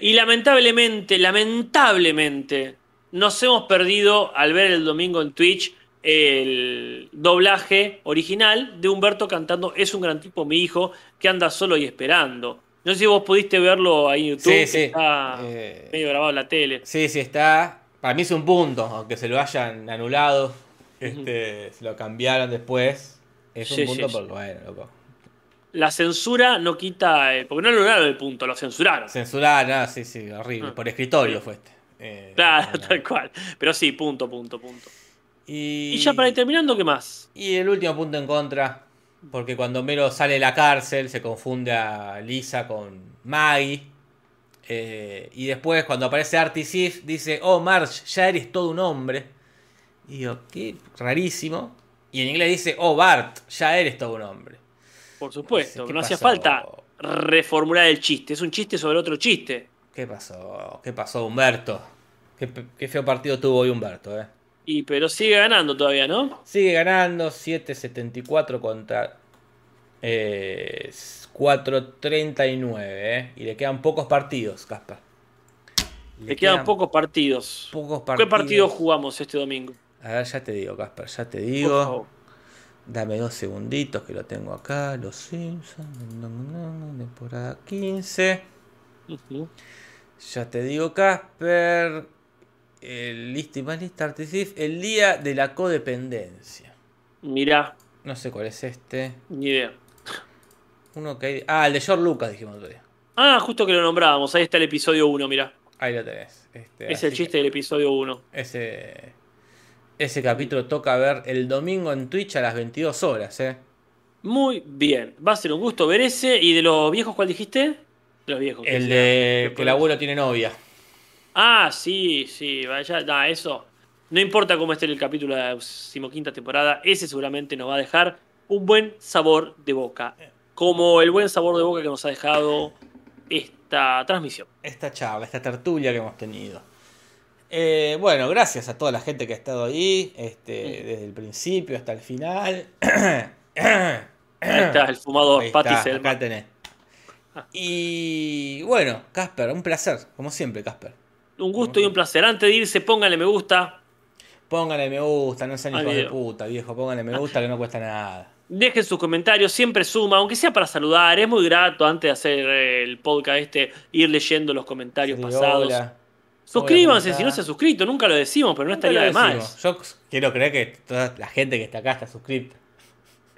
Y lamentablemente, lamentablemente, nos hemos perdido al ver el domingo en Twitch el doblaje original de Humberto cantando Es un gran tipo, mi hijo, que anda solo y esperando. No sé si vos pudiste verlo ahí en YouTube, Sí, está Eh, medio grabado en la tele. Sí, sí está. Para mí es un punto, aunque se lo hayan anulado. Este, se lo cambiaron después. Es un Sí, punto sí, porque, bueno, loco. La censura no quita, eh, porque no lograron el punto, lo censuraron. Censurar, nada, sí, sí, horrible. Ah. Por escritorio fue este. Eh, Claro, no, no. tal cual. Pero sí, punto, punto, punto. Y, Y ya para ir terminando, ¿qué más? y el último punto en contra, porque cuando Homero sale de la cárcel se confunde a Lisa con Maggie. eh, y después cuando aparece Artie Sif dice, oh Marge, ya eres todo un hombre. Y digo, qué rarísimo. Y en inglés dice, oh Bart, ya eres todo un hombre. Por supuesto, No que ¿qué no hacía falta reformular el chiste. Es un chiste sobre otro chiste. ¿Qué pasó? ¿Qué pasó, Humberto? Qué, qué feo partido tuvo hoy Humberto, eh. Y pero sigue ganando todavía, ¿no? Sigue ganando 7.74 contra eh, 4.39. Eh. Y le quedan pocos partidos, Caspar. Le, quedan, pocos partidos. pocos ¿Qué partidos. partido jugamos este domingo? A ver, ya te digo, Caspar, ya te digo. Dame dos segunditos que lo tengo acá. Los Simpsons, temporada 15. Ujú. Ya te digo, Casper. El listo y más lista Artisif. El día de la codependencia. Mirá, No sé cuál es este. ni idea. Uno que hay- Ah, el de George Lucas, dijimos otro día. Ah, justo que lo nombrábamos. Ahí está el episodio 1, mirá. Ahí lo tenés. Este, Es el chiste que del episodio 1. Ese, ese capítulo toca ver el domingo en Twitch a las 22 horas, ¿eh? Muy bien. Va a ser un gusto ver ese. ¿Y de los viejos cuál dijiste? De los viejos. El sea. de que el abuelo tiene novia. Ah, sí, sí, vaya, nah, eso. No importa cómo esté el capítulo de la decimoquinta temporada, ese seguramente nos va a dejar un buen sabor de boca. Como el buen sabor de boca que nos ha dejado esta transmisión. Esta charla, esta tertulia que hemos tenido. Eh, bueno, gracias a toda la gente que ha estado ahí, este, desde el principio hasta el final. *coughs* Ahí está el fumador, Ahí Pati está, acá tenés. Y bueno, Casper, un placer, como siempre, Casper. Un gusto y un placer. Antes de irse, pónganle me gusta. Pónganle me gusta, no sean hijos de puta, viejo. Pónganle me gusta que no cuesta nada. Dejen sus comentarios, siempre suma, aunque sea para saludar. Es muy grato antes de hacer el podcast este, ir leyendo los comentarios Sí, pasados. hola. Suscríbanse si no se ha suscrito, nunca lo decimos, pero no estaría de más. Yo quiero creer que toda la gente que está acá está suscrita.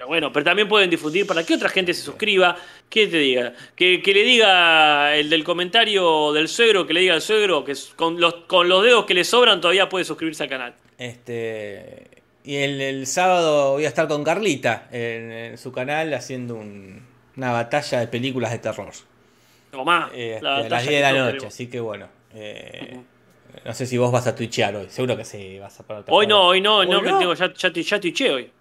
Bueno, pero también pueden difundir para que otra gente se suscriba. ¿Qué te diga? Que, que le diga el del comentario del suegro, que le diga al suegro que con los, con los dedos que le sobran todavía puede suscribirse al canal. Este. Y el, el sábado voy a estar con Carlita en, en su canal haciendo un- una batalla de películas de terror. Tomá, Eh, la a las batalla 10 de la noche, así que bueno. Eh, No sé si vos vas a twitchear hoy. Seguro que sí, vas a a Hoy no, hoy no, no, ¿Hoy que no? tengo, ya, ya, tuiché hoy.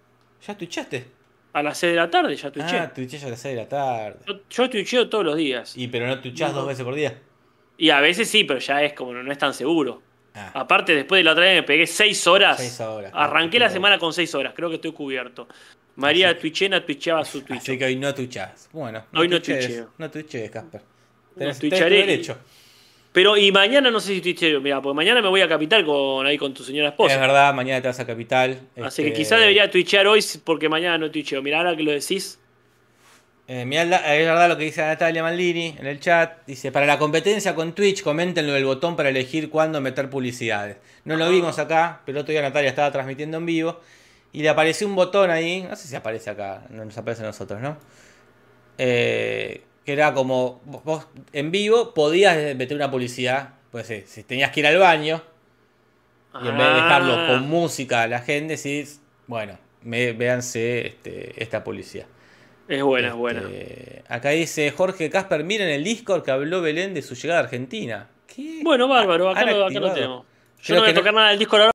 ¿Ya twitchaste? A las 6 de la tarde ya tuiché. Ah, twitché a las 6 de la tarde. yo, yo todos los días. Y, Y pero no twitchás No. dos veces por día. a veces sí, pero ya es como no, no es tan seguro. Ah, Aparte, después de la otra vez me pegué 6 horas. Seis horas, Arranqué claro. la semana con 6 horas, creo que estoy cubierto. María Así Twitchena twitcheaba su Twitch. así que hoy no twitchás. Bueno, Hoy no twitcheo. No twitchees, Casper. Tenés, tenés twitcharé. tu derecho. Pero y mañana no sé si twitcheo, mira, porque mañana me voy a Capital con ahí con tu señora esposa. Es verdad, mañana te vas a Capital. Así Este, que quizá debería twitchear hoy porque mañana no twitcheo. Mira, ahora que lo decís. Eh, mirá la- es verdad lo que dice Natalia Maldini en el chat. Dice, para la competencia con Twitch, comenten lo del botón para elegir cuándo meter publicidades. No lo vimos acá, pero otro día Natalia estaba transmitiendo en vivo. Y le apareció un botón ahí, no sé si aparece acá, no nos aparece a nosotros, ¿no? Eh, que era como, vos, en vivo podías meter una publicidad, pues sí, si tenías que ir al baño, y en vez de dejarlo Ah, con música a la gente, decís, bueno, me, véanse este, esta publicidad. Es buena, es Este, buena. Acá dice Jorge Casper, miren el Discord que habló Belén de su llegada a Argentina. ¿Qué? Bueno, bárbaro, acá, lo, acá lo tenemos. Yo Creo no voy que a tocar nada del disco ahora